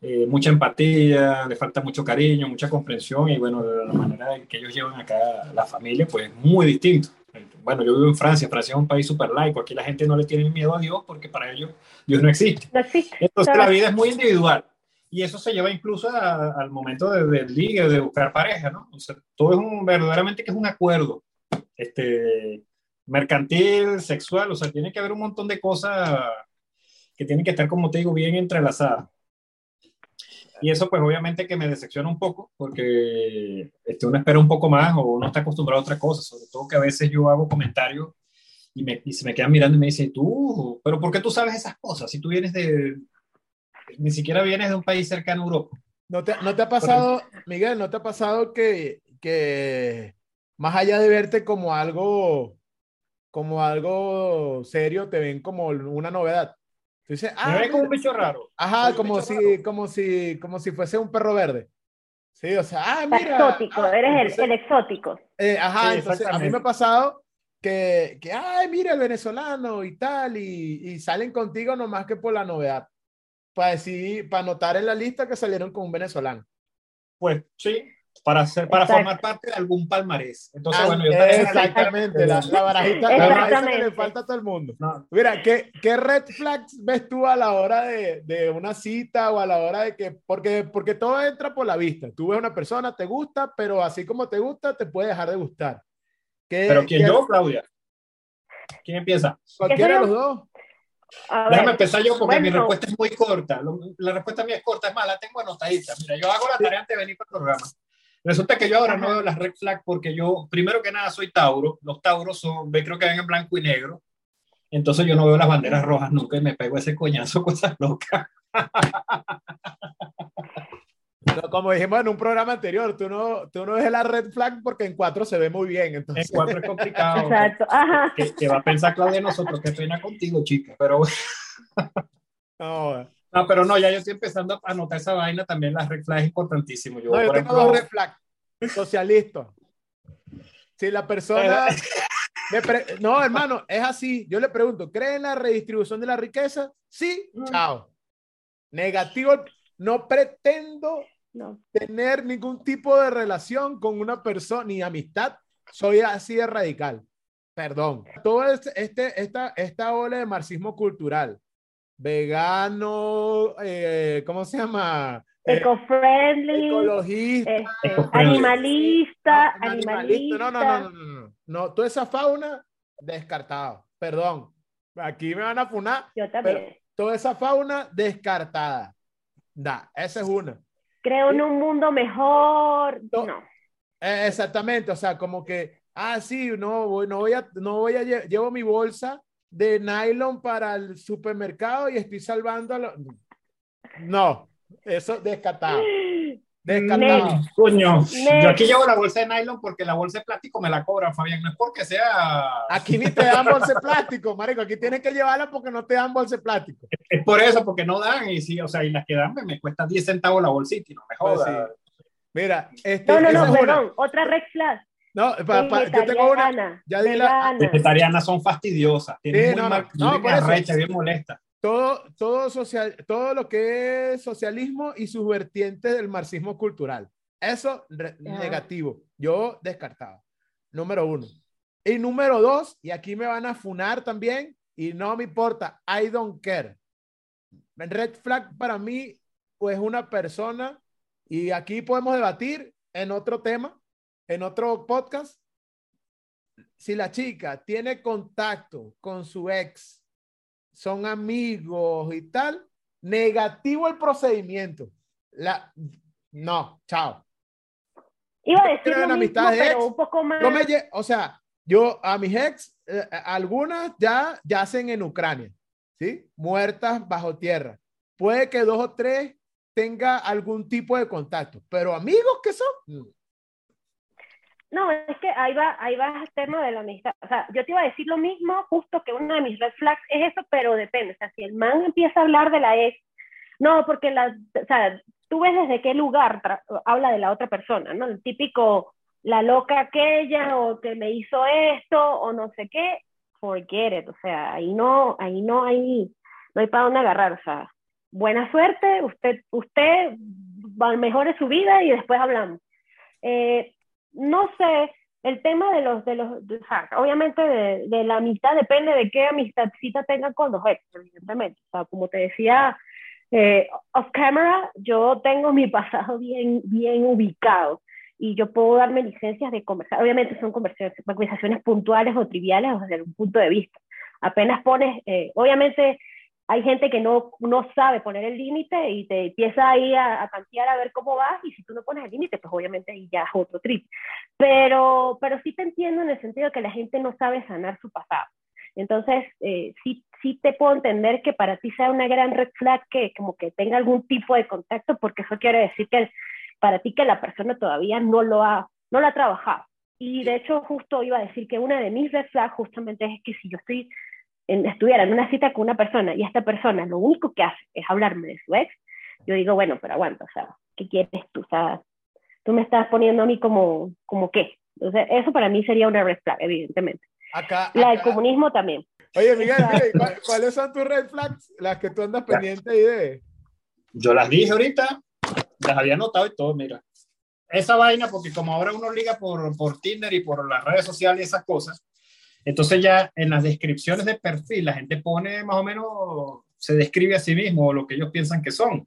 S6: eh, mucha empatía, le falta mucho cariño, mucha comprensión y bueno, la manera en que ellos llevan acá la familia, pues es muy distinto. Bueno, yo vivo en Francia, Francia es un país súper laico, aquí la gente no le tiene miedo a Dios porque para ellos Dios no existe.
S7: No existe.
S6: Entonces
S7: ¿sabes?
S6: la vida es muy individual. Y eso se lleva incluso a- al momento de- del ligue, de buscar pareja, ¿no? O sea, todo es un, verdaderamente que es un acuerdo este, mercantil, sexual, o sea, tiene que haber un montón de cosas que tienen que estar, como te digo, bien entrelazadas. Y eso, pues, obviamente que me decepciona un poco, porque este, uno espera un poco más o uno está acostumbrado a otra cosa, sobre todo que a veces yo hago comentarios y, me, y se me quedan mirando y me dicen, tú, pero ¿por qué tú sabes esas cosas? Si tú vienes de, ni siquiera vienes de un país cercano a Europa.
S5: ¿No te, no te ha pasado, Miguel, no te ha pasado que, que más allá de verte como algo, como algo serio, te ven como una novedad? Dices,
S6: Me
S5: ah,
S6: ven como un bicho raro.
S5: ajá, como si,
S6: raro.
S5: como si, como si fuese un perro verde. Sí, o sea, ah, mira.
S7: exótico,
S5: ah,
S7: eres el,
S5: entonces-
S7: el exótico.
S5: eh, ajá,
S6: Sí,
S5: entonces a mí me ha pasado que, que, ay, mira el venezolano y tal, y, y salen contigo nomás que por la novedad. Para decir, para anotar en la lista que salieron con un venezolano.
S6: Pues sí, para, ser, para
S7: Exacto.
S6: formar parte de algún palmarés. Entonces,
S5: Ah,
S6: bueno, yo también.
S5: exactamente, la, la barajita, la barajita que le falta a todo el mundo.
S6: No,
S5: Mira, ¿qué, ¿qué red flags ves tú a la hora de, de una cita o a la hora de que, porque, porque todo entra por la vista. Tú ves una persona, te gusta, pero así como te gusta, te puede dejar de gustar. ¿Qué-
S6: pero ¿quién
S5: qué-
S6: yo, Claudia? ¿Quién empieza?
S5: Cualquiera de
S7: ¿Qué
S5: los dos.
S7: A ver,
S6: Déjame empezar yo porque mi
S7: bueno.
S6: respuesta es muy corta. La respuesta mía es corta, es más, la tengo anotadita. Mira, yo hago la tarea antes de venir para el programa. Resulta que yo ahora no
S7: Ajá.
S6: veo las red flag porque yo, primero que nada, soy Tauro. Los Tauros son, ve, creo que ven en blanco y negro. Entonces yo no veo las banderas rojas nunca y me pego ese coñazo con esas locas.
S5: No, como dijimos en un programa anterior, tú no, tú no ves la red flag porque en cuatro se ve muy bien.
S6: En
S5: Entonces,
S6: cuatro es complicado.
S7: Exacto, ajá.
S6: que, que va a pensar Claudia de nosotros, qué pena contigo, chica. Pero,
S5: no,
S6: no, pero no, ya yo estoy empezando a anotar esa vaina también, las red flags es importantísimo. Yo,
S5: no, yo
S6: por
S5: tengo
S6: ejemplo,
S5: dos red flags. Socialista. Si la persona. me pre- No, hermano, es así. Yo le pregunto, ¿cree en la redistribución de la riqueza? Sí, chao. Negativo, no pretendo
S7: No.
S5: tener ningún tipo de relación con una persona ni amistad. Soy así de radical. Perdón. Todo este, este- esta, esta ola de marxismo cultural, vegano, eh, ¿cómo se llama? Eh,
S7: Eco-friendly,
S5: ecologista,
S7: este,
S6: Eco-friendly.
S7: animalista,
S5: no,
S7: animalista.
S5: No, no, no, no, no, no. No, toda esa fauna, descartado. Perdón. Aquí me van a funar.
S7: Yo también.
S5: Toda esa fauna, descartada. Da, esa es una.
S7: Creo en un mundo mejor.
S5: No.
S7: No.
S5: Eh, exactamente, o sea, como que, ah, sí, no, voy, no voy a, no voy a, lle- llevo mi bolsa de nylon para el supermercado y estoy salvando a los... No, eso descartado. Descartado.
S7: Next.
S6: Coño,
S7: Next.
S6: yo aquí llevo la bolsa de nylon porque la bolsa de plástico me la cobran, Fabián. No es porque sea.
S5: Aquí ni te dan bolsa de plástico, marico. Aquí tienes que llevarla porque no te dan bolsa de plástico.
S6: Es por eso, porque no dan. Y sí, o sea, y las que dan me, me cuesta 10 centavos la bolsita y no me
S5: Pues sí. Mira, este,
S7: No, no, no, perdón. Otra red flag.
S5: No, pa- pa- yo tengo una.
S7: Vegetariana,
S5: ya di la-.
S6: Vegetarianas son fastidiosas. Tienen
S5: Sí,
S6: muy
S5: no, no,
S6: mal-
S5: no,
S6: bien
S5: por eso.
S6: arrecha, bien molesta.
S5: Todo, todo, social, todo lo que es socialismo y sus vertientes del marxismo cultural. Eso, re- negativo. Yo descartado. Número uno. Y número dos, y aquí me van a funar también, y no me importa, I don't care. Red flag para mí es una persona, y aquí podemos debatir en otro tema, en otro podcast. Si la chica tiene contacto con su ex, son amigos y tal, negativo el procedimiento. La, no, chao.
S7: Iba a decir lo mismo, pero un poco más.
S5: Yo me lle- o sea, yo a mis ex, eh, algunas ya yacen en Ucrania, ¿sí? Muertas bajo tierra. Puede que dos o tres tenga algún tipo de contacto, pero amigos que son.
S7: No, es que ahí va, ahí va el tema de la amistad. O sea, yo te iba a decir lo mismo, justo que una de mis red flags es eso, pero depende. O sea, si el man empieza a hablar de la ex, no, porque la, o sea, tú ves desde qué lugar habla de la otra persona, ¿no? El típico, la loca aquella, o que me hizo esto, o no sé qué, forget it. O sea, ahí no, ahí no hay, no hay para dónde agarrar. O sea, buena suerte, usted, usted va- mejore su vida y después hablamos. Eh, no sé, el tema de los, de los, de- obviamente de, de la amistad depende de qué amistadcita tengan con los ex, evidentemente. O sea, como te decía, eh, off camera, yo tengo mi pasado bien, bien ubicado y yo puedo darme licencias de conversar. Obviamente son conversaciones, conversaciones puntuales o triviales o desde algún punto de vista. Apenas pones, eh, obviamente hay gente que no, no sabe poner el límite y te empieza ahí a, a tantear a ver cómo vas y si tú no pones el límite, pues obviamente ahí ya es otro trip. Pero, pero sí te entiendo en el sentido de que la gente no sabe sanar su pasado. Entonces, eh, sí, sí te puedo entender que para ti sea una gran red flag que como que tenga algún tipo de contacto, porque eso quiere decir que para ti que la persona todavía no lo ha, no lo ha trabajado. Y de hecho, justo iba a decir que una de mis red flags justamente es que si yo estoy en, estuviera en una cita con una persona y esta persona lo único que hace es hablarme de su ex, yo digo, bueno, pero aguanta, o sea, ¿qué quieres tú? O sea, tú me estás poniendo a mí como, como qué. Entonces, eso para mí sería una red flag, evidentemente.
S5: Acá,
S7: La del
S5: acá-
S7: comunismo también.
S5: Oye, Miguel, Miguel, ¿cuál- ¿cuáles son tus red flags? Las que tú andas pendiente ahí de.
S6: Yo las dije ahorita, las había anotado y todo, mira. Esa vaina, porque como ahora uno liga por, por Tinder y por las redes sociales y esas cosas, entonces ya en las descripciones de perfil la gente pone más o menos, se describe a sí mismo lo que ellos piensan que son.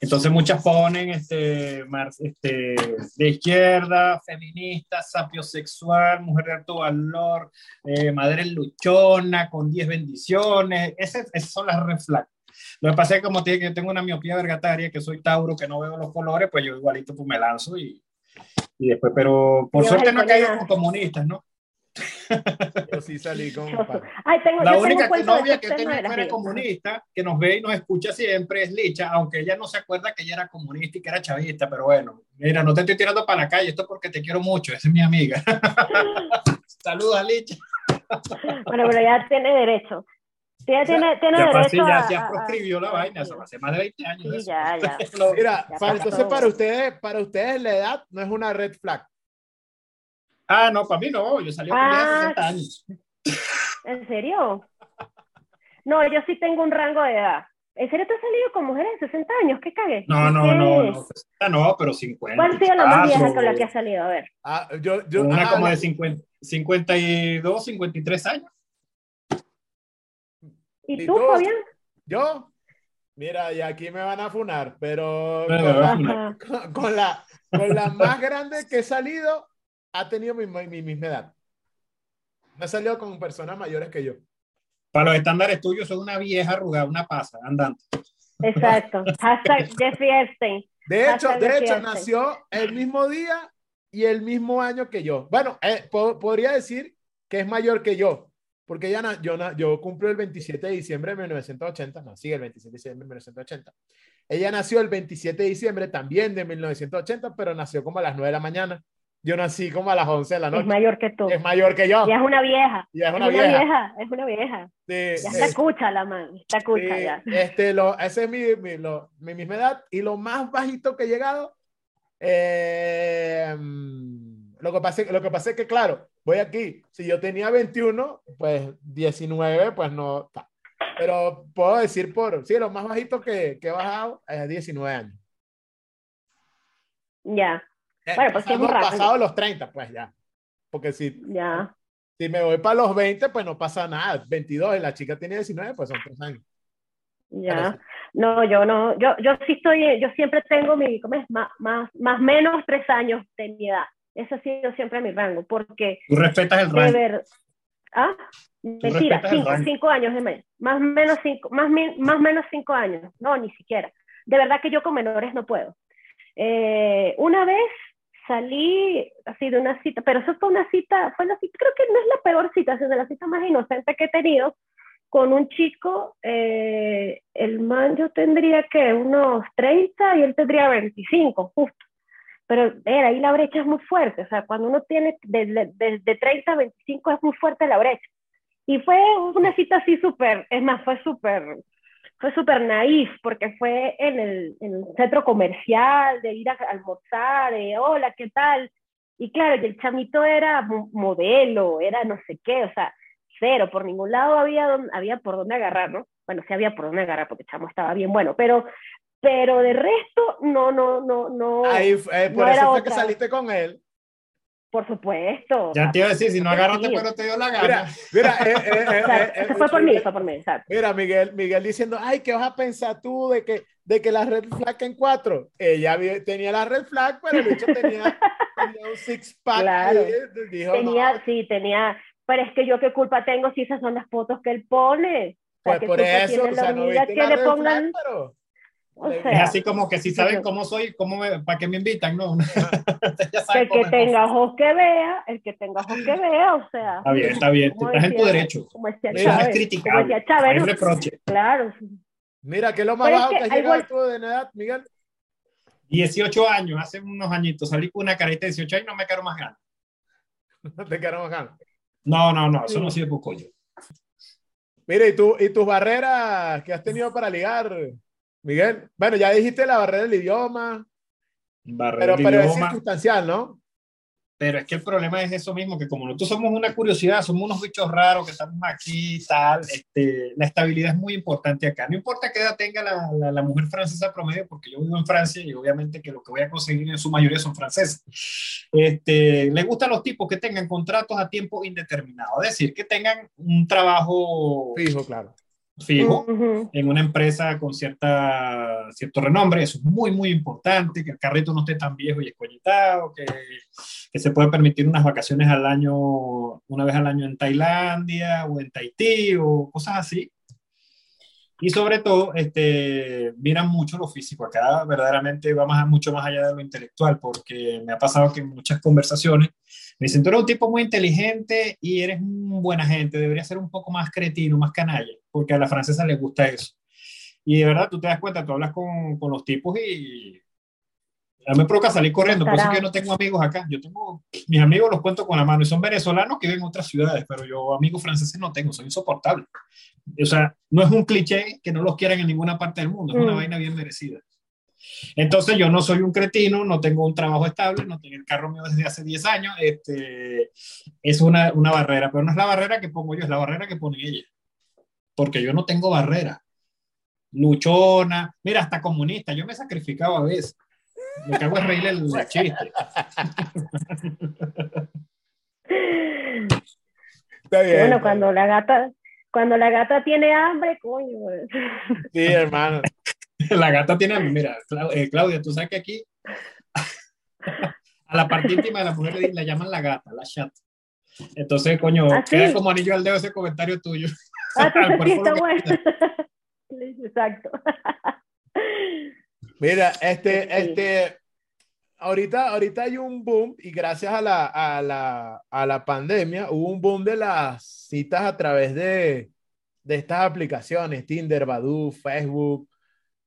S6: Entonces muchas ponen este, este, de izquierda, feminista, sapiosexual, mujer de alto valor, eh, madre luchona, con 10 bendiciones. Ese- esas son las red flags. Lo que pasa es que como yo tengo una miopía vergataria, que soy Tauro, que no veo los colores, pues yo igualito pues me lanzo y, y después, pero por suerte no he caído con comunistas, ¿no?
S5: Yo sí salí con.
S7: Choso. Ay, tengo,
S6: La
S7: yo tengo
S6: única que novia que
S7: las
S6: fuera
S7: redes.
S6: comunista, que nos ve y nos escucha siempre es Licha, aunque ella no se acuerda que ella era comunista y que era chavista, pero bueno, mira, no te estoy tirando para la calle, esto es porque te quiero mucho, esa es mi amiga. Saludos a Licha.
S7: Bueno, pero ya tiene derecho. Sí, ya tiene, tiene
S6: Ya,
S7: derecho
S6: sí, ya,
S7: a-
S6: ya proscribió
S7: a-
S6: la
S7: a-
S6: vaina, eso hace más de 20 años.
S7: Sí, ya, ya.
S6: No,
S5: Mira,
S7: Ya
S5: para,
S7: pasó.
S5: entonces para ustedes, para ustedes la edad no es una red flag.
S6: Ah, no, para mí no, yo salí con ella
S7: Ah.
S6: de 60 años.
S7: ¿En serio? No, yo sí tengo un rango de edad. ¿En serio te has salido con mujeres de 60 años? ¿Qué cagué?
S6: No, no, no, no, 60 no, pero 50.
S7: ¿Cuál ha sido la más vieja con la que has salido? A ver.
S5: Ah, yo, yo,
S6: Una
S5: ah,
S6: como de 50, 52, 53 años.
S7: ¿Y
S5: ¿Y
S7: tú? Fabián?
S5: yo, mira, y aquí me van a funar, pero con, la, con la, con la más grande que he salido, ha tenido mi, mi misma edad. No he salido con personas mayores que yo.
S6: Para los estándares tuyos, soy una vieja arrugada, una pasa, andante.
S7: Exacto. Hashtag Jeffrey Epstein.
S5: De hecho,
S7: Hashtag
S5: de hecho, nació el mismo día y el mismo año que yo. Bueno, eh, po- podría decir que es mayor que yo, porque ella na- yo, na- yo cumplo el 27 de diciembre de 1980, nací el 27 de diciembre de 1980. Ella nació el 27 de diciembre también de 1980, pero nació como a las 9 de la mañana. Yo nací como a las 11 de la
S7: Es
S5: noche.
S7: mayor que tú.
S5: Es mayor que yo.
S7: Ya es una vieja.
S5: Ya es
S7: Es
S5: una vieja.
S7: vieja. Es una vieja.
S5: Sí,
S7: Ya está cucha la man. Está cucha
S5: sí,
S7: ya.
S5: este, lo, ese es mi, mi, lo- mi misma edad y lo más bajito que he llegado. eh, mm, lo, que pasa, lo que pasa es que, claro, voy aquí. Si yo tenía 21, pues 19, pues no. ta. Pero puedo decir por. Sí, lo más bajito que, que he bajado es 19 años.
S7: Ya, Bueno, pues es
S5: pasado, los 30, pues ya. Porque si,
S7: ya.
S5: si me voy para los 20, pues no pasa nada. 22 y la chica tiene 19, pues son 3 años.
S7: Ya.
S5: sí.
S7: No, yo no, yo, yo sí estoy, yo siempre tengo mi, ¿cómo es? Más, más, más menos tres años de mi edad. Ese ha sido siempre mi rango, porque
S6: Tú respetas el
S7: de
S6: rango.
S7: ver, ¿ah? Mentira, cinco, cinco años de menos, más menos cinco, más, mi- más menos cinco años, no, ni siquiera. De verdad que yo con menores no puedo. Eh, una vez salí así de una cita, pero eso fue una cita, fue la cita, creo que no es la peor cita, sino la cita más inocente que he tenido, con un chico, eh, el man yo tendría que unos 30 y él tendría 25, justo. Pero era, ahí la brecha es muy fuerte, o sea, cuando uno tiene desde de, de 30 a 25 es muy fuerte la brecha. Y fue una cita así súper, es más, fue súper, fue súper naif, porque fue en el, en el centro comercial, de ir a almorzar, de hola, ¿qué tal? Y claro, el chamito era mo- modelo, era no sé qué, o sea, cero, por ningún lado había, don- había por dónde agarrar, ¿no? Bueno, sí había por dónde agarrar porque el chamo estaba bien bueno, pero, pero de resto, no, no, no, no,
S5: Ahí, eh, por
S7: no
S5: eso fue que
S7: otra.
S5: saliste con él.
S7: Por supuesto.
S6: Ya te iba a decir, si no agarraste,
S7: Sí.
S6: pero te dio la
S5: Mira,
S6: gana.
S5: mira, eh, eh, eh,
S7: O sea,
S5: eh, eh,
S7: eso fue por mí, fue por mí, exacto.
S5: Mira, Miguel, Miguel diciendo, ay, ¿qué vas a pensar tú de que, de que la red flag en cuatro? Ella tenía la red flag, pero el bicho tenía, tenía un six pack.
S7: Claro.
S5: y dijo,
S7: Tenía,
S5: no,
S7: sí, tenía, pero es que yo qué culpa tengo si esas son las fotos que él pone. O sea,
S5: pues
S7: ¿qué
S5: por eso, o sea,
S7: la
S5: no viste
S7: que
S5: la
S7: le
S5: red
S7: pongan,
S5: flag, pero...
S7: o
S5: Es
S7: sea,
S6: Es así como que si saben cómo soy, cómo me, para qué me invitan, ¿no?
S7: que el que
S6: es.
S7: tenga ojos que vea, el que tenga ojos que vea, o sea.
S6: Está bien, está bien.
S7: como
S6: Estás en tu derecho.
S7: Como decía
S6: no es
S7: Chávez,
S6: criticable.
S7: como decía
S6: No
S7: Chávez,
S6: hay
S7: ¿no?
S6: reproche.
S7: Claro,
S5: Mira, ¿qué es lo más
S7: Pero es
S5: bajo
S7: que
S5: que has llegado tú de edad, Miguel?
S6: 18 años, hace unos añitos, salí con una carita de 18 años y no me quedaron más ganas.
S5: Te quedaron bajando.
S6: No, no, no, eso
S7: Sí.
S6: no sirve por coño.
S5: Mira, ¿y, tú, ¿y tus barreras que has tenido para ligar, Miguel? Bueno, ya dijiste la barrera del idioma,
S6: Barrera
S5: pero,
S6: de
S5: pero es
S6: idioma.
S5: circunstancial, ¿no?
S6: Pero es que el problema es eso mismo, que como nosotros somos una curiosidad, somos unos bichos raros que estamos aquí y tal, este, la estabilidad es muy importante acá. No importa qué edad tenga la, la, la mujer francesa promedio, porque yo vivo en Francia y obviamente que lo que voy a conseguir en su mayoría son franceses. Este, les gustan los tipos que tengan contratos a tiempo indeterminado, es decir, que tengan un trabajo
S5: Fijo, claro.
S6: Fijo
S7: Ujú.
S6: en una empresa con cierta, cierto renombre, eso es muy, muy importante, que el carrito no esté tan viejo y escoñetado, que, que se pueda permitir unas vacaciones al año, una vez al año en Tailandia o en Tahití o cosas así. Y sobre todo, este, miran mucho lo físico. Acá verdaderamente va más, mucho más allá de lo intelectual, porque me ha pasado que en muchas conversaciones me dicen, tú eres un tipo muy inteligente y eres un buena gente, deberías ser un poco más cretino, más canalla, porque a la francesa le gusta eso. Y de verdad, tú te das cuenta, tú hablas con, con los tipos y a mí me provoca salir corriendo, por eso es que yo no tengo amigos acá. Yo tengo, mis amigos los cuento con la mano y son venezolanos que viven en otras ciudades, pero yo amigos franceses no tengo, soy insoportable. O sea, no es un cliché que no los quieran en ninguna parte del mundo, es una
S7: Mm.
S6: vaina bien merecida. Entonces yo no soy un cretino, no tengo un trabajo estable, no tengo el carro mío desde hace 10 años, este, es una, una barrera, pero no es la barrera que pongo yo, es la barrera que pone ella. Porque yo no tengo barrera. Luchona, mira, hasta comunista, yo me sacrificaba a veces. Lo que hago es reírle el chiste.
S5: Está bien.
S7: Bueno, cuando la gata, cuando la gata tiene hambre, coño.
S5: Sí, hermano.
S6: La gata tiene, mira, Clau- eh, Claudia, tú sabes que aquí a la parte íntima de la mujer le, le llaman la gata, la chat. Entonces, coño,
S7: ¿Ah, sí?
S6: queda como anillo al dedo ese comentario tuyo.
S7: Ah, sí está bueno. Exacto.
S5: Mira, este,
S7: Sí.
S5: este, ahorita, ahorita hay un boom y gracias a la, a, la, a la pandemia hubo un boom de las citas a través de, de estas aplicaciones, Tinder, Badoo, Facebook,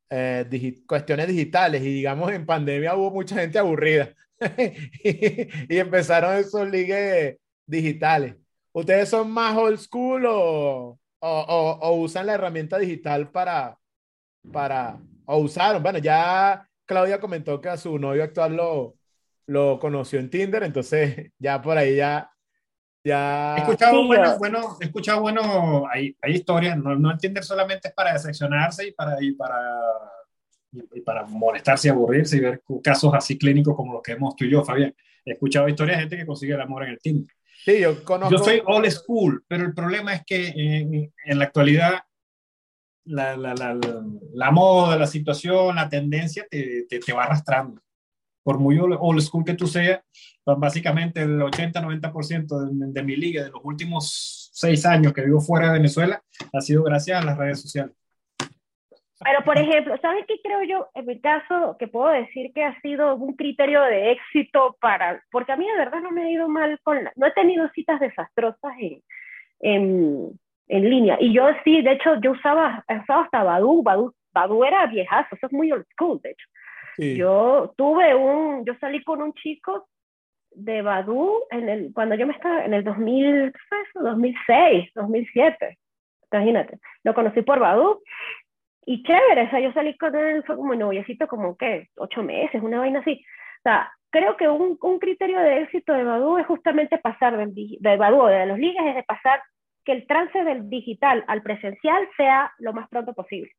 S5: eh, digi- cuestiones digitales y digamos en pandemia hubo mucha gente aburrida y, y empezaron esos ligues digitales. ¿Ustedes son más old school o, o, o- o usan la herramienta digital para, para, o usaron? Bueno, ya Claudia comentó que a su novio actual lo, lo conoció en Tinder, entonces ya por ahí ya, ya...
S6: He escuchado
S7: Sí,
S6: bueno,
S7: yo-
S6: bueno, he escuchado bueno, hay, hay historias, no, no Tinder solamente es para decepcionarse y para, y para, y, y para molestarse y aburrirse y ver casos así clínicos como los que hemos tú y yo, Fabián. He escuchado historias de gente que consigue el amor en el Tinder.
S5: Sí, yo conozco...
S6: Yo soy old school, pero el problema es que en, en la actualidad la, la, la, la, la moda, la situación, la tendencia te, te, te va arrastrando. Por muy old school que tú seas, pues básicamente el 80-90% de, de mi liga de los últimos seis años que vivo fuera de Venezuela ha sido gracias a las redes sociales.
S7: Pero, por ejemplo, ¿sabes qué creo yo? En mi caso, que puedo decir que ha sido un criterio de éxito para, porque a mí de verdad no me ha ido mal con, la- no he tenido citas desastrosas en, en, en línea. Y yo sí, de hecho, yo usaba, usaba hasta Badoo, Badoo, Badoo era viejazo, eso es muy old school, de hecho. Yo tuve un, yo salí con un chico de Badoo en el, cuando yo me estaba, en el 2000, ¿qué fue eso? 2006, 2007, imagínate. Lo conocí por Badoo y chévere, o sea, yo salí con él, fue como noviecito como, ¿qué? Ocho meses, una vaina así. O sea, creo que un, un criterio de éxito de Badoo es justamente pasar del, de Badoo, de los ligas, es de pasar que el trance del digital al presencial sea lo más pronto posible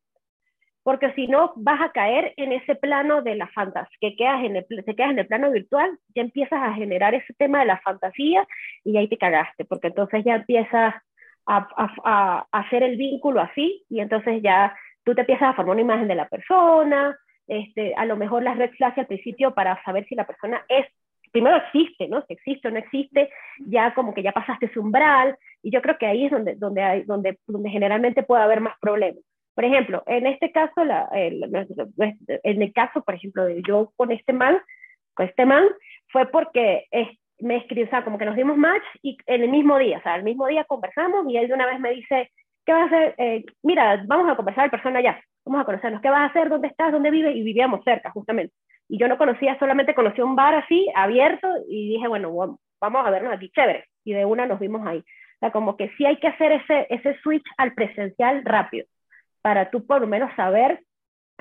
S7: porque si no vas a caer en ese plano de la fantasía, que quedas en el, te quedas en el plano virtual, ya empiezas a generar ese tema de la fantasía y ahí te cagaste, porque entonces ya empiezas a, hacer el vínculo así y entonces ya tú te empiezas a formar una imagen de la persona, este, a lo mejor las red flags al principio para saber si la persona es, primero existe, ¿no? Si existe o no existe, ya como que ya pasaste ese umbral y yo creo que ahí es donde, donde, donde generalmente puede haber más problemas. Por ejemplo, en este caso, la, el, en el caso, por ejemplo, de yo con este man, con este man, fue porque es, me escribió, o sea, como que nos dimos match y en el mismo día, o sea, el mismo día conversamos y él de una vez me dice, ¿qué vas a hacer? Eh, mira, vamos a conversar en persona ya, vamos a conocernos, ¿qué vas a hacer? ¿Dónde estás? ¿Dónde vives? Y vivíamos cerca, justamente. Y yo no conocía, solamente conocí un bar así, abierto, y dije, bueno, vamos a vernos aquí, chévere. Y de una nos vimos ahí. O sea, como que sí hay que hacer ese, ese switch al presencial rápido para tú por lo menos saber,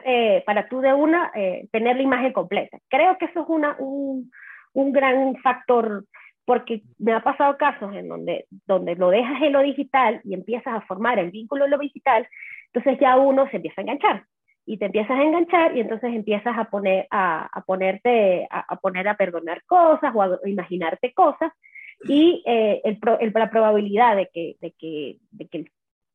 S7: eh, para tú de una eh, tener la imagen completa. Creo que eso es una, un, un, gran factor, porque me ha pasado casos en donde, donde lo dejas en lo digital y empiezas a formar el vínculo en lo digital, entonces ya uno se empieza a enganchar y te empiezas a enganchar y entonces empiezas a poner a, a ponerte a, poner a perdonar cosas o a imaginarte cosas y eh, el, la probabilidad de que, de que, de que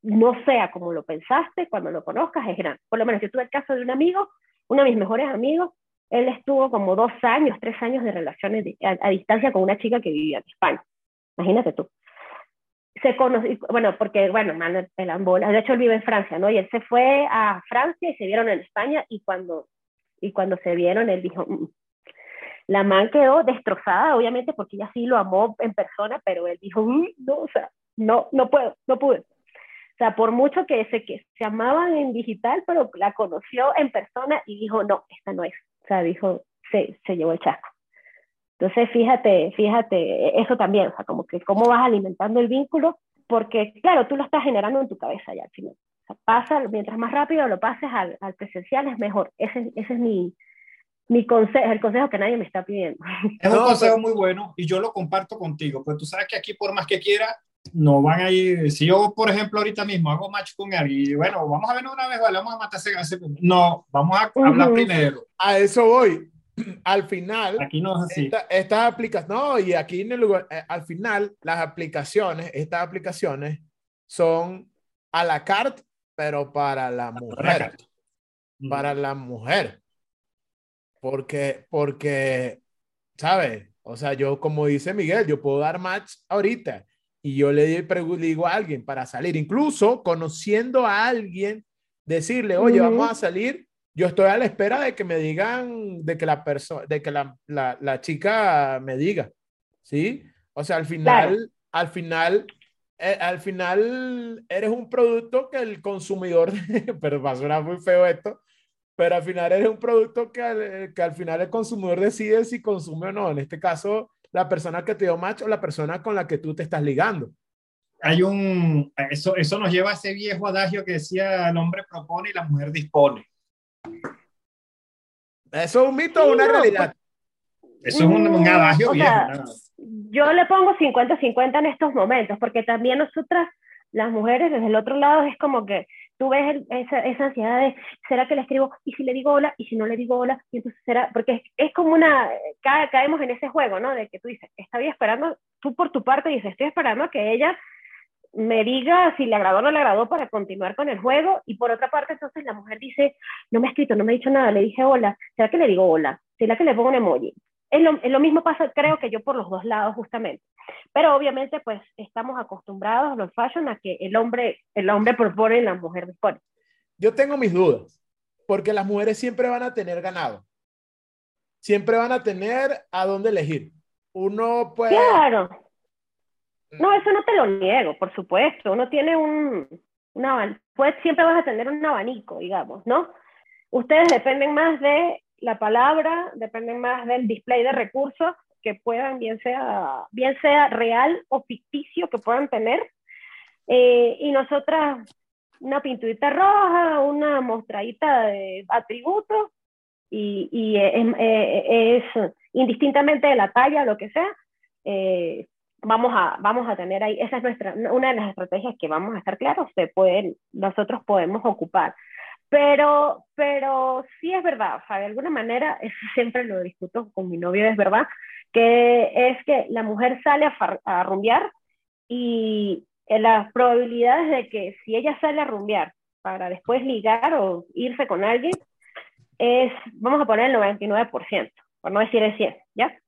S7: no sea como lo pensaste cuando lo conozcas es grande. Por lo menos yo tuve el caso de un amigo, uno de mis mejores amigos, él estuvo como dos años, tres años de relaciones a, distancia con una chica que vivía en España. Imagínate tú. Se conoció, bueno, porque, bueno, man, de hecho él vive en Francia, ¿no? Y él se fue a Francia y se vieron en España y cuando, y cuando se vieron él dijo, mm. la man quedó destrozada, obviamente, porque ella sí lo amó en persona, pero él dijo, mm, no, o sea, no, no puedo, no pude. O sea, por mucho que se, que se amaban en digital, pero la conoció en persona y dijo, no, esta no es. O sea, dijo, se, se llevó el chasco. Entonces, fíjate, fíjate, eso también, o sea, como que cómo vas alimentando el vínculo, porque, claro, tú lo estás generando en tu cabeza ya al final. O sea, pasa, mientras más rápido lo pases al, al presencial es mejor. Ese, ese es mi, mi consejo, el consejo que nadie me está pidiendo.
S6: Es un consejo muy bueno y yo lo comparto contigo, pues tú sabes que aquí por más que quiera, no van a ir, si yo por ejemplo ahorita mismo hago match con alguien y bueno, vamos a vernos una vez, vale, vamos a matarse, no, vamos a uh -huh. hablar primero.
S5: A eso voy. Al final,
S6: aquí no es así.
S5: Esta, estas aplicaciones, no, y aquí en el lugar, eh, al final, las aplicaciones, estas aplicaciones son a la carte, pero para la mujer. Para la mujer. Porque, porque, ¿sabes? O sea, yo, como dice Miguel, yo puedo dar match ahorita y yo le digo a alguien para salir, incluso conociendo a alguien, decirle, oye, uh -huh. vamos a salir yo estoy a la espera de que me digan, de que la persona, de que la, la, la, chica me diga, ¿sí? O sea, al final, claro. al final, eh, al final eres un producto que el consumidor, pero va a sonar muy feo esto, pero al final eres un producto que al, que al final el consumidor decide si consume o no. En este caso, la persona que te dio match o la persona con la que tú te estás ligando.
S6: Hay un, eso, eso nos lleva a ese viejo adagio que decía el hombre propone y la mujer dispone.
S5: ¿Eso es un mito o una
S7: no,
S5: realidad?
S6: Eso es un, un adagio
S7: o
S6: viejo.
S7: sea. Yo le pongo 50-50 en estos momentos, porque también nosotras, las mujeres, desde el otro lado, es como que tú ves el- esa, esa ansiedad de, ¿será que le escribo? ¿Y si le digo hola? ¿Y si no le digo hola? Y entonces será, porque es, como una, ca- caemos en ese juego, ¿no? De que tú dices, estoy esperando, tú por tu parte dices, estoy esperando a que ella me diga si le agradó o no le agradó para continuar con el juego, y por otra parte, entonces la mujer dice, no me ha escrito, no me ha dicho nada, le dije hola, ¿será que le digo hola? ¿Será que le pongo un emoji? Es lo, es lo mismo pasa, creo que yo por los dos lados, justamente. Pero obviamente, pues estamos acostumbrados, los fashion, a que el hombre, el hombre propone y la mujer dispone.
S5: Yo tengo mis dudas, porque las mujeres siempre van a tener ganado. Siempre van a tener a dónde elegir. Uno puede...
S7: Claro. No, eso no te lo niego, por supuesto. Uno tiene un, un aban- pues siempre vas a tener un abanico, digamos, ¿no? Ustedes dependen más de la palabra, dependen más del display de recursos que puedan, bien sea, bien sea real o ficticio, que puedan tener. Eh, y nosotras, una pinturita roja, una mostradita de atributos, y, y es, eh, es indistintamente de la talla, lo que sea, eh, vamos a, vamos a tener ahí, esa es nuestra, una de las estrategias que vamos a estar claros, se pueden, nosotros podemos ocupar. Pero, pero sí es verdad, o sea, de alguna manera, eso siempre lo discuto con mi novio, es verdad, que es que la mujer sale a, a rumbear y eh, las probabilidades de que si ella sale a rumbear para después ligar o irse con alguien, es, vamos a poner el 99%, por no decir el 100, ¿ya?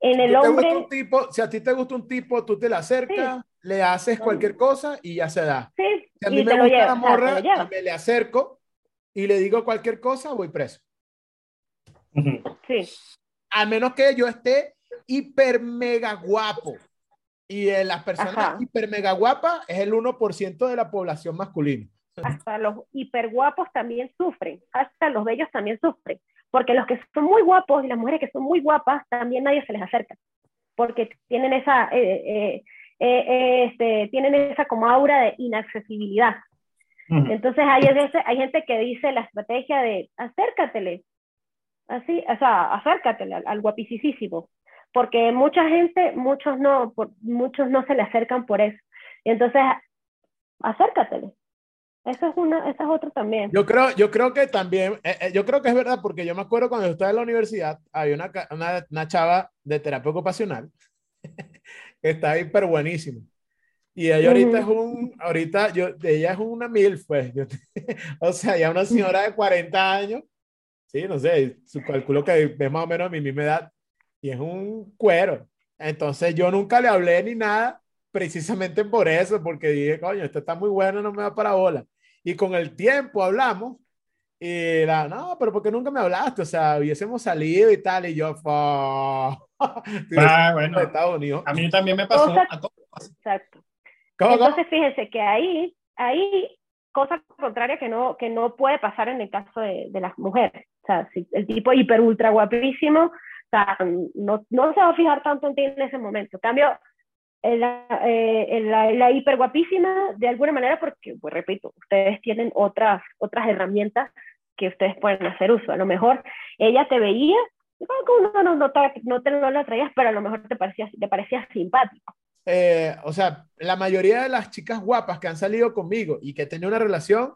S7: En el hombre...
S5: gusta un tipo, si a ti te gusta un tipo, tú te le acercas, le haces cualquier cosa y ya se da.
S7: Sí,
S5: Si a
S7: y
S5: mí me gusta la
S7: o sea,
S5: morra,
S7: lo lleva.
S5: me le acerco y le digo cualquier cosa, voy preso.
S7: Sí,
S5: A menos que yo esté hiper mega guapo. Y las personas
S7: Ajá.
S5: hiper mega guapas es el 1% de la población masculina.
S7: Hasta los hiperguapos también sufren, hasta los bellos también sufren, porque los que son muy guapos y las mujeres que son muy guapas, también nadie se les acerca, porque tienen esa, eh, eh, eh, eh, este, tienen esa como aura de inaccesibilidad. Entonces hay, veces, hay gente que dice la estrategia de acércatele, así, o sea, acércatele al, al guapicísimo, porque mucha gente, muchos no, por- muchos no se le acercan por eso. Entonces, acércatele. Eso es una, esa es otra también.
S5: Yo creo, yo creo que también, eh, eh, yo creo que es verdad, porque yo me acuerdo cuando yo estaba en la universidad, había una, una, una chava de terapia ocupacional que está hiper buenísima. Y ella ahorita es un, ahorita yo, ella es una mil, pues. Yo- o sea, ya una señora de 40 años, sí, no sé, su cálculo que es más o menos a mi misma edad, y es un cuero. Entonces yo nunca le hablé ni nada, precisamente por eso, porque dije, coño, esto está muy bueno, no me da para bola. Y con el tiempo hablamos y la, no, pero porque nunca me hablaste? O sea, hubiésemos salido y tal, y yo, "Fua".
S6: Ah, bueno.
S5: Estados Unidos.
S6: A mí también me pasó.
S7: Cosa-
S6: a todos.
S7: Exacto.
S5: ¿Cómo, cómo?
S7: Entonces, fíjense que ahí, ahí, cosa contraria que no, que no puede pasar en el caso de, de las mujeres. O sea, si el tipo hiper ultra guapísimo, o sea, no, no se va a fijar tanto en ti en ese momento. En cambio, la, eh, en de alguna manera, porque, pues repito, ustedes tienen otras, otras herramientas que ustedes pueden hacer uso. A lo mejor ella te veía, como no, no, no, te, no te no la traías, pero a lo mejor te parecía, te parecía simpático.
S5: eh, o sea, la mayoría de las chicas guapas que han salido conmigo y que he una relación,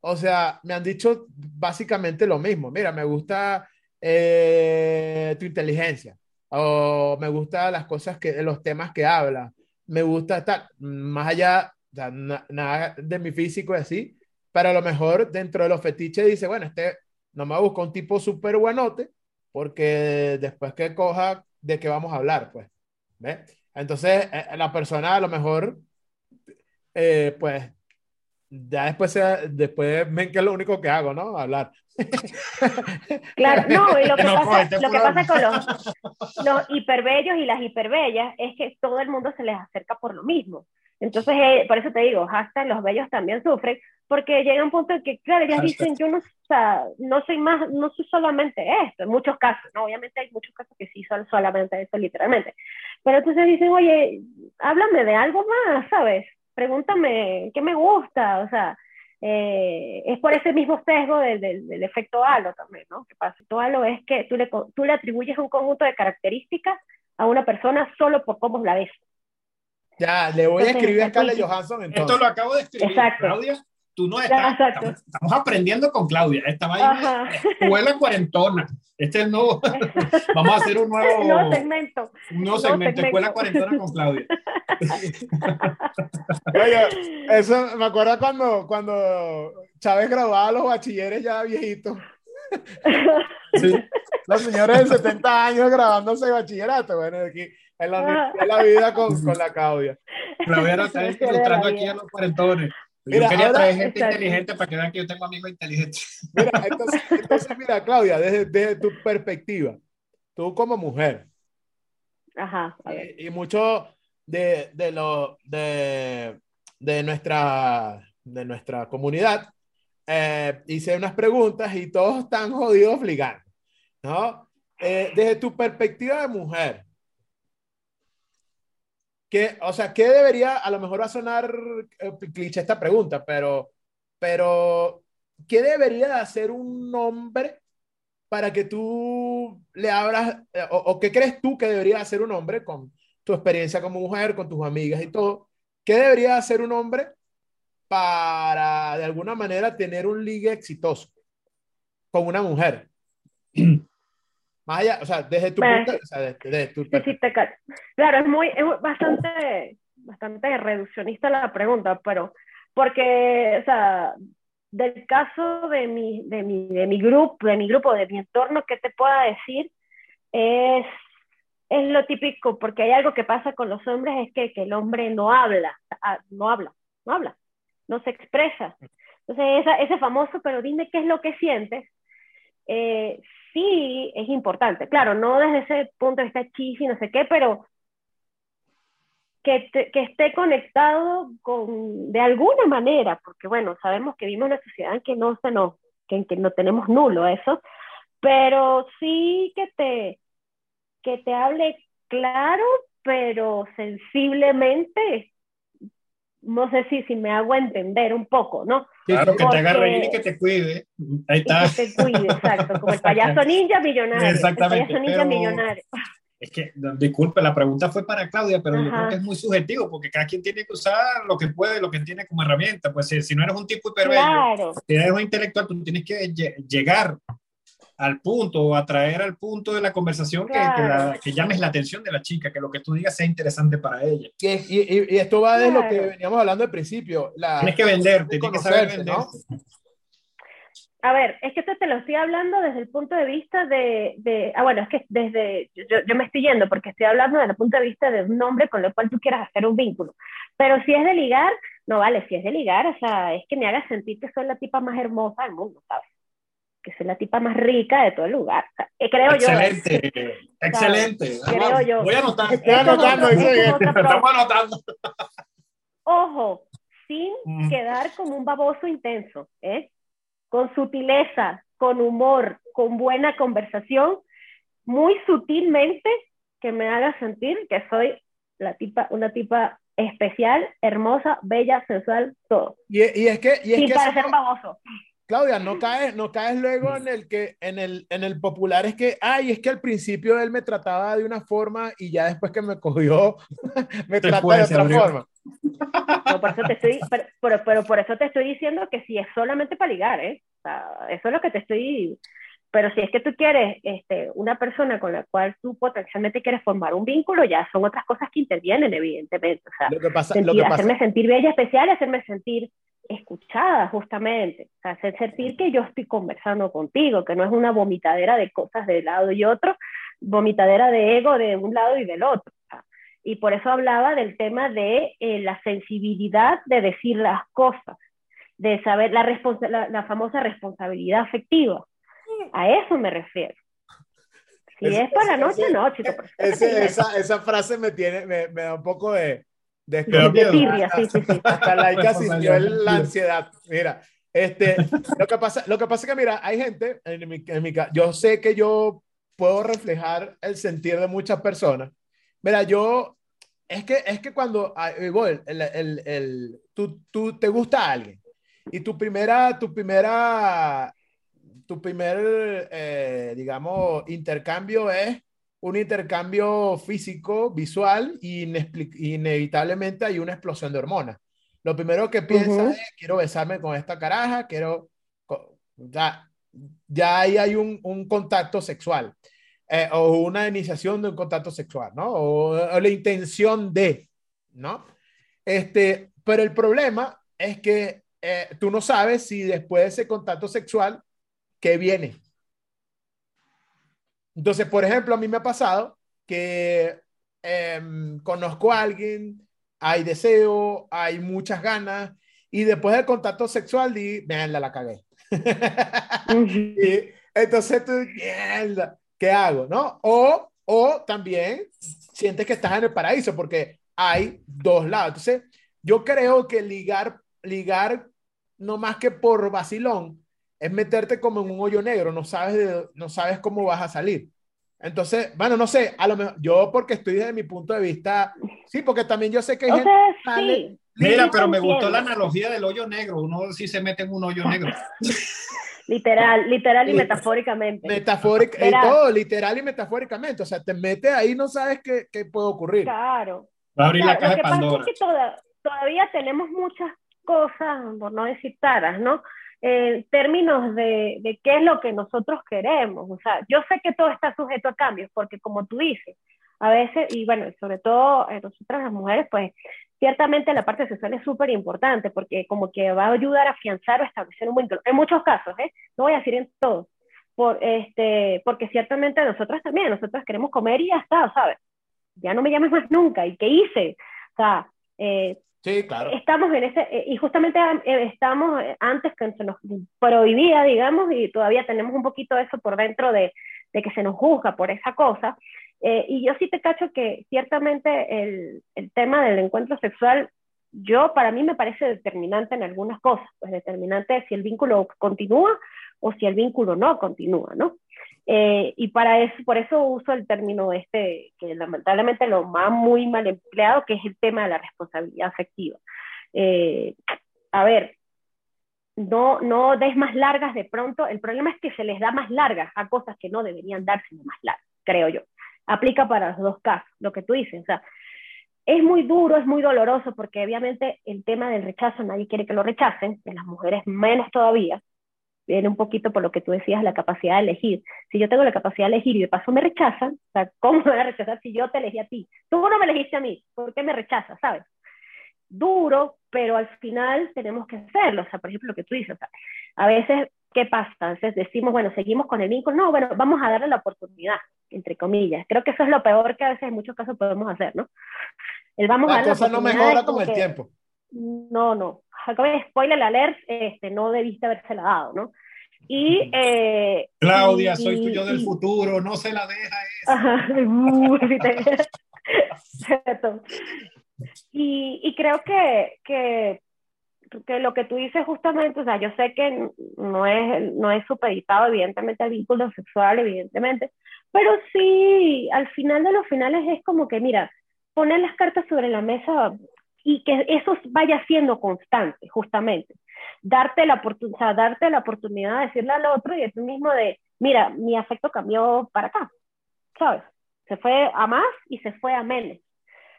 S5: o sea, me han dicho básicamente lo mismo. Mira, me gusta eh, tu inteligencia, o me gustan las cosas que, los temas que habla, me gusta estar más allá, nada de mi físico y así, pero a lo mejor dentro de los fetiches dice, bueno, este no me busca un tipo súper buenote, porque después que coja, ¿de qué vamos a hablar? Pues, ¿ves? Entonces, eh, la persona a lo mejor, eh, pues, ya después, se- después ven que es lo único que hago, ¿no? Hablar.
S7: Claro, no, y lo que
S6: No,
S7: pasa, lo que pasa con los, los hiperbellos y las hiperbellas es que todo el mundo se les acerca por lo mismo. Entonces, eh, por eso te digo, hasta los bellos también sufren, porque llega un punto en que, claro, ellas dicen, yo no, o sea, no soy más, no soy solamente esto, en muchos casos, ¿no? Obviamente hay muchos casos que sí son solamente eso, literalmente. Pero entonces dicen, oye, háblame de algo más, ¿sabes? Pregúntame qué me gusta, o sea, eh, es por ese mismo sesgo del, del, del efecto halo también, ¿no? Que pasa, efecto halo es que tú le, co- tú le atribuyes un conjunto de características a una persona solo por cómo la ves.
S5: Ya, le voy a escribir a Scarlett Johansson
S6: Esto
S5: entonces.
S6: lo acabo de escribir,
S7: Exacto.
S6: Claudia. Tú no estás. Estamos, estamos aprendiendo con Claudia. Esta vaina
S7: Ajá.
S6: escuela cuarentona. Este es el nuevo. Vamos a hacer un nuevo,
S7: no segmento.
S6: un nuevo
S7: nuevo
S6: segmento, escuela
S7: segmento.
S6: cuarentona con Claudia.
S5: Oye, eso me acuerdo cuando, cuando Chávez grababa a los bachilleres ya viejitos.
S6: Sí.
S5: Los señores de 70 años grabándose de bachillerato. Bueno, aquí en la, de la vida con, con la Claudia.
S6: Claudia está ilustrando aquí a los cuarentones.
S5: Mira,
S6: yo quería
S5: ahora-
S6: traer gente inteligente para que vean que yo tengo amigos inteligentes.
S5: Mira, entonces, entonces, mira, Claudia, desde, desde tu perspectiva, tú como mujer,
S7: Ajá, a ver.
S5: y, y mucho de, de, lo, de, de, nuestra, de nuestra comunidad, eh, hice unas preguntas y todos están jodidos ligando, ¿no? Eh, desde tu perspectiva de mujer, ¿qué, o sea, ¿qué debería, a lo mejor va a sonar eh, cliché esta pregunta, pero, pero, ¿qué debería de hacer un hombre para que tú le abras, eh, o, o qué crees tú que debería hacer un hombre con tu experiencia como mujer, con tus amigas y todo? ¿Qué debería hacer un hombre para de alguna manera tener un ligue exitoso con una mujer? Más allá, o sea, desde tu punto, o sea, desde, desde tu
S7: Sí, sí, te ca- Claro, es muy, es bastante, bastante reduccionista la pregunta, pero porque, o sea, del caso de mi, de mi, de mi grupo, de mi grupo, de mi entorno, ¿qué te pueda decir? Es, es lo típico, porque hay algo que pasa con los hombres, es que, que el hombre no habla, no habla, no habla, no se expresa. Entonces, esa, ese famoso, pero dime qué es lo que sientes, eh, sí es importante. Claro, no desde ese punto de vista chifi, no sé qué, pero que, te- que esté conectado con, de alguna manera, porque bueno, sabemos que vivimos una sociedad en que no se nos, que, en que no tenemos nulo eso, pero sí que te, que te hable claro, pero sensiblemente, no sé si, si me hago entender un poco, ¿no?
S6: Claro, que te haga reír y que te cuide. Ahí
S7: Y
S6: está.
S7: que te cuide, exacto, como el payaso ninja millonario.
S6: Exactamente,
S7: El payaso ninja millonario.
S6: Es que, disculpe, la pregunta fue para Claudia, pero yo
S7: Ajá.
S6: creo que es muy subjetivo, porque cada quien tiene que usar lo que puede, lo que tiene como herramienta. Pues si, si no eres un tipo hiperbello,
S7: Claro,
S6: si eres un intelectual, tú tienes que lle- llegar al punto o atraer al punto de la conversación que, que, la-
S7: Claro.
S6: que llames la atención de la chica, que lo que tú digas sea interesante para ella.
S5: Y, y- y esto va de lo que veníamos hablando al principio. La,
S6: Tienes que venderte, tienes que saber.
S5: ¿no?
S7: A ver, es que esto te lo estoy hablando desde el punto de vista de, de- ah, bueno, es que desde, yo, yo me estoy yendo porque estoy hablando desde el punto de vista de un hombre con el cual tú quieras hacer un vínculo. Pero si es de ligar, no vale, si es de ligar, o sea, es que me hagas sentir que soy la tipa más hermosa del mundo, ¿sabes? Que soy la tipa más rica de todo el lugar. O sea, eh, creo yo.
S6: Excelente, excelente.
S7: Creo yo.
S6: Voy a anotar.
S7: Eso
S5: Estoy
S7: es
S5: anotando,
S7: eso es
S6: Estamos anotando.
S7: Ojo, sin
S6: Mm.
S7: quedar como un baboso intenso, ¿eh? Con sutileza, con humor, con buena conversación, muy sutilmente que me haga sentir que soy la tipa, una tipa especial, hermosa, bella, sensual, todo.
S5: Y, y es que, y es
S7: Sin
S5: que eso
S7: parecer un baboso.
S5: Claudia, no caes, no caes luego en el que, en el, en el popular es que, ay, es que al principio él me trataba de una forma y ya después que me cogió, me trata de otra
S6: abrió.
S5: forma.
S7: No, por eso te estoy, pero, pero, pero por eso te estoy diciendo que si es solamente para ligar, ¿eh? O sea, eso es lo que te estoy. Pero si es que tú quieres este, una persona con la cual tú potencialmente quieres formar un vínculo, ya son otras cosas que intervienen, evidentemente. O sea,
S5: Lo que pasa, lo
S7: sentir-
S5: que pasa,
S7: hacerme sentir bella, especial, hacerme sentir escuchada, justamente. O sea, hacer sentir que yo estoy conversando contigo, que no es una vomitadera de cosas de lado y otro, vomitadera de ego de un lado y del otro. Y por eso hablaba del tema de eh, la sensibilidad de decir las cosas. de saber la, responsa- la, la famosa responsabilidad afectiva. A eso me refiero. Si es por la
S5: ese-
S7: noche,
S5: ese-
S7: no, chico. pero
S5: Ese- esa, esa frase me tiene, me, me da un poco de, de
S6: da
S7: de sí, sí, sí.
S5: Hasta Laika sintió la ansiedad. Mira, este, lo que pasa, lo que pasa es que, mira, hay gente, en mi, en mi yo sé que yo puedo reflejar el sentir de muchas personas. Mira, yo, es que, es que cuando, el, el, el- tú, tú te gusta a alguien y tu primera, tu primera, tu primer, eh, digamos, intercambio es un intercambio físico, visual, y inevitablemente hay una explosión de hormonas. Lo primero que piensas
S7: Ujú.
S5: es, quiero besarme con esta caraja, quiero... Ya, ya ahí hay un, un contacto sexual, eh, o una iniciación de un contacto sexual, ¿no? O, o la intención de, ¿no? Este, pero el problema es que eh, tú no sabes si después de ese contacto sexual, ¿qué viene? Entonces, por ejemplo, a mí me ha pasado que em, conozco a alguien, hay deseo, hay muchas ganas, y después del contacto sexual, di, mierda, la cagué. Y entonces tú, mierda, ¿qué hago? ¿No? O, o también sientes que estás en el paraíso, porque hay dos lados. Entonces, yo creo que ligar, ligar, no más que por vacilón, es meterte como en un hoyo negro, no sabes, de- no sabes cómo vas a salir. Entonces, bueno, no sé, a lo mejor yo porque estoy desde mi punto de vista, sí, porque también yo sé que hay
S7: O
S5: gente
S7: sea,
S5: que sale-
S7: sí.
S6: Mira, pero me gustó la analogía del hoyo negro. Uno sí se mete en un hoyo negro.
S7: Literal, literal y metafóricamente.
S5: metafórica, y todo, literal y metafóricamente, o sea, te metes ahí, no sabes qué, qué puede ocurrir.
S7: Claro.
S6: Va a abrir
S7: O sea,
S6: la caja
S7: lo
S6: de
S7: que pasa
S6: Pandora.
S7: es que toda- todavía tenemos muchas cosas, por no decir taras, ¿no? En términos de, de qué es lo que nosotros queremos. O sea, yo sé que todo está sujeto a cambios, porque como tú dices, a veces, y bueno, sobre todo eh, nosotras las mujeres, pues ciertamente la parte sexual es súper importante, porque como que va a ayudar a afianzar o establecer un vínculo. En muchos casos, ¿eh? No voy a decir en todos. Por, este, porque ciertamente nosotras también, nosotras queremos comer y ya está, ¿sabes? Ya no me llames más nunca. ¿Y qué hice? O sea, eh,
S5: Sí, claro.
S7: estamos en ese, eh, y justamente eh, estamos eh, antes que se nos prohibía, digamos, y todavía tenemos un poquito eso por dentro de, de que se nos juzga por esa cosa. Eh, y yo sí te cacho que ciertamente el, el tema del encuentro sexual, yo para mí me parece determinante en algunas cosas, pues determinante si el vínculo continúa o si el vínculo no continúa, ¿no? Eh, y para eso, por eso uso el término este, que lamentablemente lo más muy mal empleado, que es el tema de la responsabilidad afectiva. Eh, a ver, no, no des más largas de pronto, el problema es que se les da más largas a cosas que no deberían darse más largas, creo yo. Aplica para los dos casos, lo que tú dices, o sea, es muy duro, es muy doloroso, porque obviamente el tema del rechazo nadie quiere que lo rechacen, de las mujeres menos todavía, viene un poquito por lo que tú decías, la capacidad de elegir. Si yo tengo la capacidad de elegir y de paso me rechazan, o sea, ¿cómo me van a rechazar si yo te elegí a ti? Tú no me elegiste a mí, ¿por qué me rechazas, sabes? Duro, pero al final tenemos que hacerlo. O sea, por ejemplo, lo que tú dices, o sea, a veces, ¿qué pasa? Veces decimos, bueno, seguimos con el vínculo. No, bueno, vamos a darle la oportunidad, entre comillas. Creo que eso es lo peor que a veces en muchos casos podemos hacer, ¿no? El vamos a
S5: La
S7: darle
S5: cosa no
S7: oportunidad
S5: mejora con el
S7: que-
S5: tiempo.
S7: No, no. Acabo de spoiler alert, este, no debiste habérsela dado, ¿no? Y. Eh,
S6: Claudia,
S7: y-
S6: soy tuyo del
S7: y-
S6: futuro, no se la deja esa.
S7: Ajá. Y, y creo que, que, que lo que tú dices justamente, o sea, yo sé que no es, no es supeditado evidentemente al vínculo sexual, evidentemente, pero sí, al final de los finales es como que, mira, poner las cartas sobre la mesa y que eso vaya siendo constante, justamente. Darte la, o sea, darte la oportunidad de decirle al otro y a tú mismo de, mira, mi afecto cambió para acá, ¿sabes? Se fue a más y se fue a menos.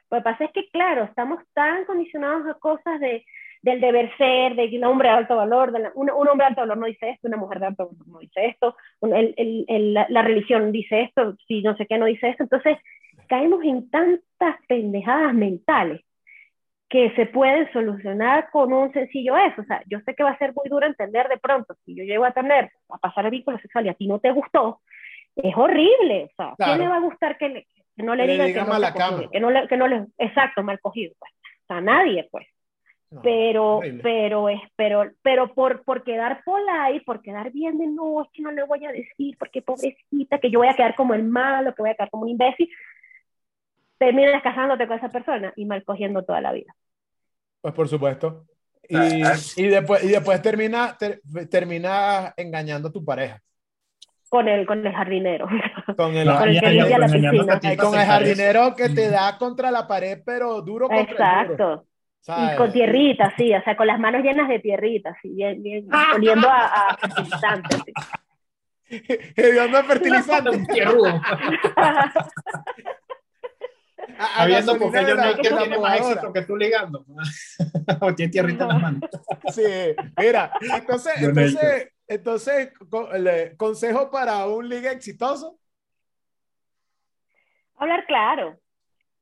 S7: Lo que pasa es que, claro, estamos tan condicionados a cosas de, del deber ser, de que un hombre de alto valor, de la- un, un hombre de alto valor no dice esto, una mujer de alto valor no dice esto, un- el- el- el- la, la religión dice esto, si no sé qué no dice esto. Entonces, caemos en tantas pendejadas mentales que se pueden solucionar con un sencillo eso. O sea, yo sé que va a ser muy duro entender de pronto, si yo llego a tener, a pasar el vínculo sexual y a ti no te gustó, es horrible. O sea,
S5: Claro.
S7: ¿quién le va a gustar que, le- que no le digan
S5: digan
S7: que no,
S5: cama.
S7: que no le, que no le, exacto, mal cogido, pues. O sea, nadie, pues.
S5: No,
S7: pero,
S5: horrible.
S7: pero, es, pero, pero por, por quedar polite, por quedar bien de no, es que no le voy a decir, porque pobrecita, que yo voy a quedar como el malo, que voy a quedar como un imbécil, terminas casándote con esa persona y mal cogiendo toda la vida.
S5: Pues por supuesto. Y, y después, y después termina, ter- termina engañando a tu pareja.
S7: Con el, con el jardinero.
S5: Con el,
S7: Con el que limpia la piscina.
S5: y con el jardinero que te da contra la pared, pero duro contra el muro.
S7: Exacto.
S5: ¿sabes?
S7: Y con tierrita, sí, o sea, con las manos llenas de tierrita, sí, bien, bien, oliendo a, a fertilizante, sí.
S5: Hediondo fertilizante.
S6: Un tierrudo.
S5: A- a
S6: Habiendo
S5: la-
S6: no que tiene más éxito que tú ligando. o tiene tierrita en las manos.
S5: Sí, mira, entonces, entonces, entonces, co- le- consejo para un liga exitoso.
S7: Hablar claro,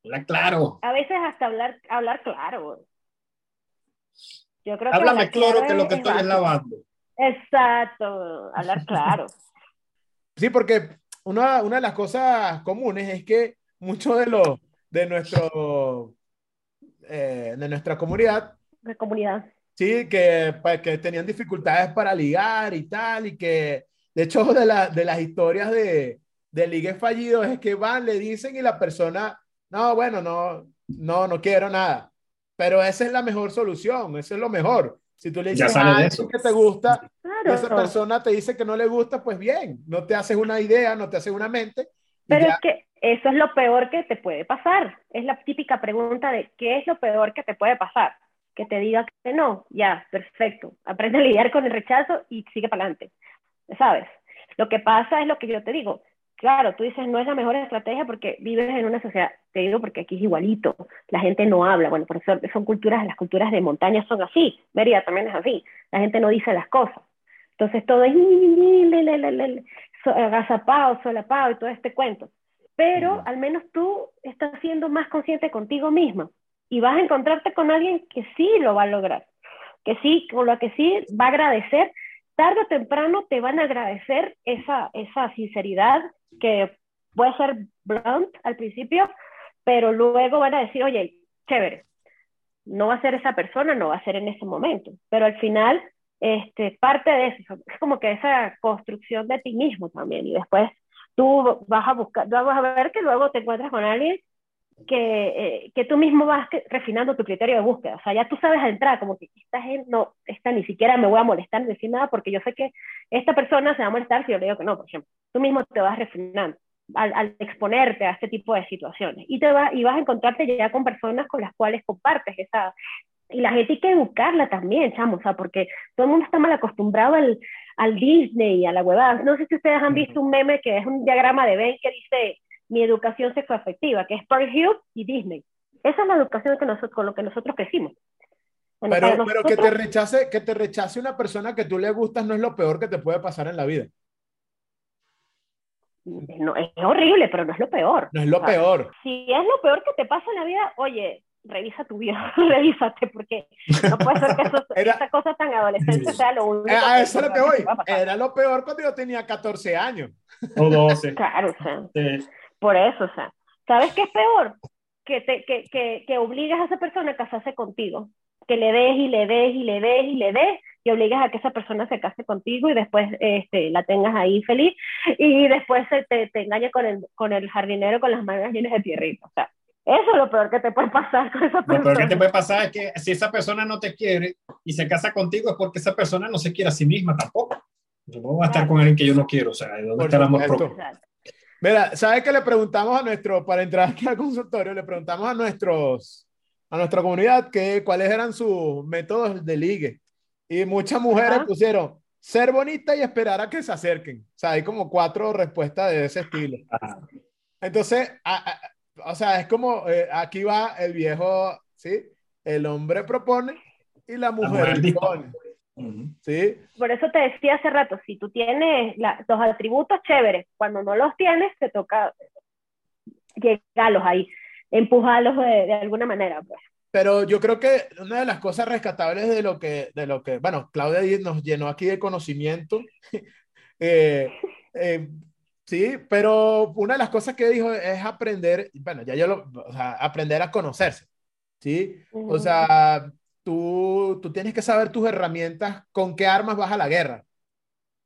S6: Habla claro.
S7: a veces hasta hablar, hablar claro. Yo creo que
S6: Háblame
S7: hablar
S6: claro que lo que
S7: es
S6: estoy es lavando.
S7: Exacto, hablar claro.
S5: Sí, porque una, una de las cosas comunes es que muchos de los de nuestro eh, de nuestra comunidad
S7: De comunidad.
S5: sí que, pa- que tenían dificultades para ligar y tal y que de hecho de, la- de las historias de, de ligues fallidos es que van le dicen y la persona no bueno no no no quiero nada pero esa es la mejor solución eso es lo mejor si tú le dices a
S6: eso.
S5: que te gusta
S7: Claro.
S5: esa persona te dice que no le gusta, pues bien, no te haces una idea, no te haces una mente.
S7: Pero
S5: ya.
S7: es que eso es lo peor que te puede pasar. Es la típica pregunta de ¿qué es lo peor que te puede pasar? Que te diga que no, ya, perfecto. Aprende a lidiar con el rechazo y sigue para adelante. ¿Sabes? Lo que pasa es lo que yo te digo. Claro, tú dices no es la mejor estrategia porque vives en una sociedad, te digo porque aquí es igualito, la gente no habla, bueno, por eso son culturas, las culturas de montaña son así, Mérida también es así, la gente no dice las cosas. Entonces todo es agazapado, solapado y todo este cuento. Pero al menos tú estás siendo más consciente contigo misma y vas a encontrarte con alguien que sí lo va a lograr, que sí, con lo que sí va a agradecer. Tarde o temprano te van a agradecer esa, esa sinceridad que puede ser blunt al principio, pero luego van a decir, oye, chévere, no va a ser esa persona, no va a ser en ese momento, pero al final este, parte de eso, es como que esa construcción de ti mismo también, y después tú vas a buscar, vas a ver que luego te encuentras con alguien que, eh, que tú mismo vas refinando tu criterio de búsqueda, o sea, ya tú sabes entrar, como que esta gente, no, esta ni siquiera me voy a molestar, ni decir nada, porque yo sé que esta persona se va a molestar si yo le digo que no, por ejemplo, tú mismo te vas refinando. Al, al exponerte a este tipo de situaciones y te va, y vas a encontrarte ya con personas con las cuales compartes esa, y la gente hay que educarla también, chamo, o sea, porque todo el mundo está mal acostumbrado al, al Disney y a la huevada. No sé si ustedes han visto un meme que es un diagrama de Venn que dice mi educación sexoafectiva, que es Pearl Hill y Disney. Esa es la educación que nosotros, con lo que nosotros crecimos. Bueno,
S5: Pero, que te rechace, que te rechace una persona que tú le gustas no es lo peor que te puede pasar en la vida.
S7: no, es horrible, pero no es lo peor.
S5: No es lo
S7: O sea,
S5: peor.
S7: Si es lo peor que te pasa en la vida, oye, revisa tu vida, revísate, porque no puede ser que eso,
S5: Era-
S7: esa cosa tan adolescente sea lo único
S5: Eh, a
S7: que-
S5: eso es lo que
S7: que
S5: voy.
S7: a.
S5: Era lo peor cuando yo tenía 14 años.
S6: O 12.
S7: Claro, o sea,
S6: Sí.
S7: por eso, o sea, ¿sabes qué es peor? Que, te, que, que, que obligas a esa persona a casarse contigo, que le des y le des y le des y le des y obligas a que esa persona se case contigo y después este, la tengas ahí feliz y después se te, te engañe con el, con el jardinero con las manos llenas de tierrita. O sea, eso es lo peor que te puede pasar con esa
S6: Lo peor que
S7: persona.
S6: te puede pasar es que si esa persona no te quiere y se casa contigo es porque esa persona no se quiere a sí misma tampoco. Yo no voy a estar con alguien que yo no quiero. O sea, ¿de dónde
S5: Por
S6: está el amor propio?
S5: Mira, ¿sabes qué le preguntamos a nuestro, para entrar aquí al consultorio, le preguntamos a nuestros, a nuestra comunidad que cuáles eran sus métodos de ligue? Y muchas mujeres
S7: Ajá.
S5: pusieron ser bonita y esperar a que se acerquen. O sea, hay como cuatro respuestas de ese estilo.
S6: Ah,
S5: Entonces, a- a- o sea, es como eh, aquí va el viejo, ¿sí? El hombre propone y la mujer,
S6: mujer
S5: dispone. ¿sí?
S7: Por eso te decía hace rato, si tú tienes la- los atributos chéveres, cuando no los tienes, te toca llegarlos ahí, empujarlos de, de alguna manera. Pues.
S5: Pero yo creo que una de las cosas rescatables de lo que, de lo que, bueno, Claudia nos llenó aquí de conocimiento. Eh, eh, sí, pero una de las cosas que dijo es aprender, bueno, ya yo lo, o sea, aprender a conocerse, ¿sí? O sea, tú tú, tienes que saber tus herramientas, con qué armas vas a la guerra.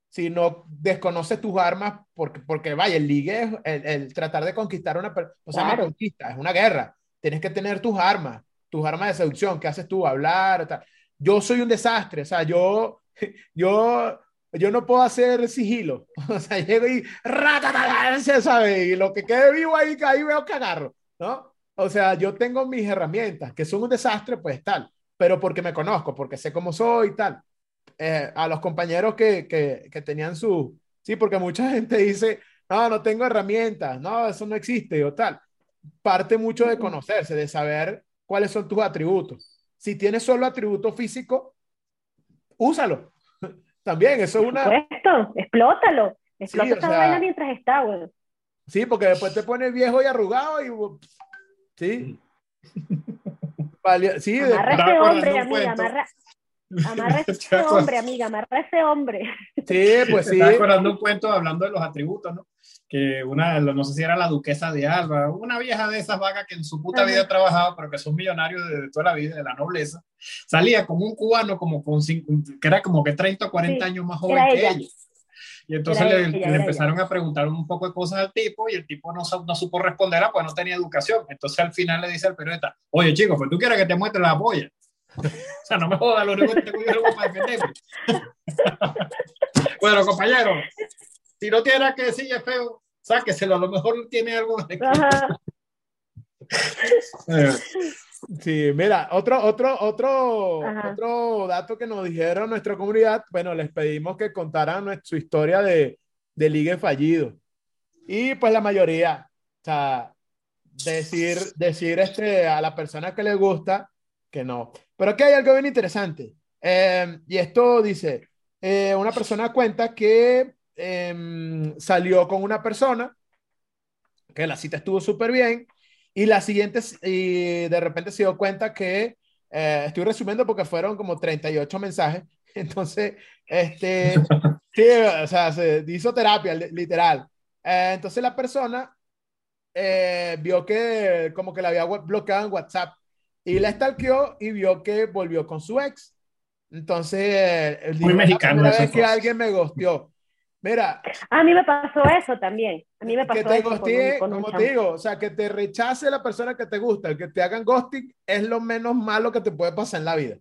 S5: Si no desconoces tus armas, porque, porque vaya, el ligue es el, el tratar de conquistar una persona, o sea, una
S7: Claro.
S5: conquista, es una guerra. Tienes que tener tus armas, tus armas de seducción, ¿qué haces tú? Hablar, tal. Yo soy un desastre, o sea, yo, yo, yo no puedo hacer sigilo. O sea, llego y ratatata, ¿sabes? Y lo que quede vivo ahí, ahí veo que agarro, ¿no? O sea, yo tengo mis herramientas, que son un desastre, pues tal, pero porque me conozco, porque sé cómo soy y tal. Eh, a los compañeros que, que, que tenían su... Sí, porque mucha gente dice, no, no tengo herramientas, no, eso no existe o tal. Parte mucho de conocerse, de saber cuáles son tus atributos. Si tienes solo atributo físico, úsalo. También, eso es una...
S7: Supuesto, explótalo. Explota
S5: o
S7: esa
S5: sea-
S7: vaina mientras está, güey.
S5: Sí, porque después te pones viejo y arrugado y... Sí. Vale, sí, de-
S7: Amarra ese hombre, amiga, amarra. Amarra ese hombre, amiga, amarra ese hombre.
S5: sí, pues sí.
S6: estaba acordando un cuento hablando de los atributos, ¿no? Que una, no sé si era la duquesa de Alba, una vieja de esas vagas que en su puta vida ha trabajado, pero que son millonarios de, de toda la vida, de la nobleza, salía como un cubano, como con cinco- que era como que 30 o 40
S7: Sí,
S6: años más joven que
S7: ella.
S6: ella. Y entonces
S7: Era
S6: le,
S7: ella,
S6: le empezaron a preguntar un poco de cosas al tipo y el tipo no, no supo responder, pues no tenía educación. Entonces al final le dice al periodista, oye chico, pues tú quieres que te muestre la polla. o sea, no me jodas, lo único que tengo yo para defenderme. bueno, compañero, si no tiene nada que decir es feo, sáqueselo, a lo mejor tiene algo de... Eh,
S5: Sí, mira, otro, otro, otro,
S7: Ajá.
S5: otro dato que nos dijeron nuestra comunidad, bueno, les pedimos que contaran su historia de, de ligue fallido. Y pues la mayoría, o sea, decir, decir este, a la persona que le gusta que no. Pero aquí hay algo bien interesante. Eh, y esto dice, eh, una persona cuenta que em, salió con una persona, que la cita estuvo súper bien, y la siguiente, y de repente se dio cuenta que, eh, estoy resumiendo porque fueron como 38 mensajes, entonces, este, sí, o sea, se hizo terapia, li- literal. Eh, entonces la persona eh, vio que como que la había bloqueado en WhatsApp y la stalkeó y vio que volvió con su ex. Entonces, eh, él dijo,
S6: Muy
S5: "Es la
S6: mexicano
S5: primera vez que
S6: pues".
S5: alguien me gosteó. Mira,
S7: A mí me pasó eso también. A mí me pasó
S5: que te
S7: eso con un-
S5: gostee,
S7: con
S5: como te digo, o sea, que te rechace la persona que te gusta, el que te hagan ghosting es lo menos malo que te puede pasar en la vida,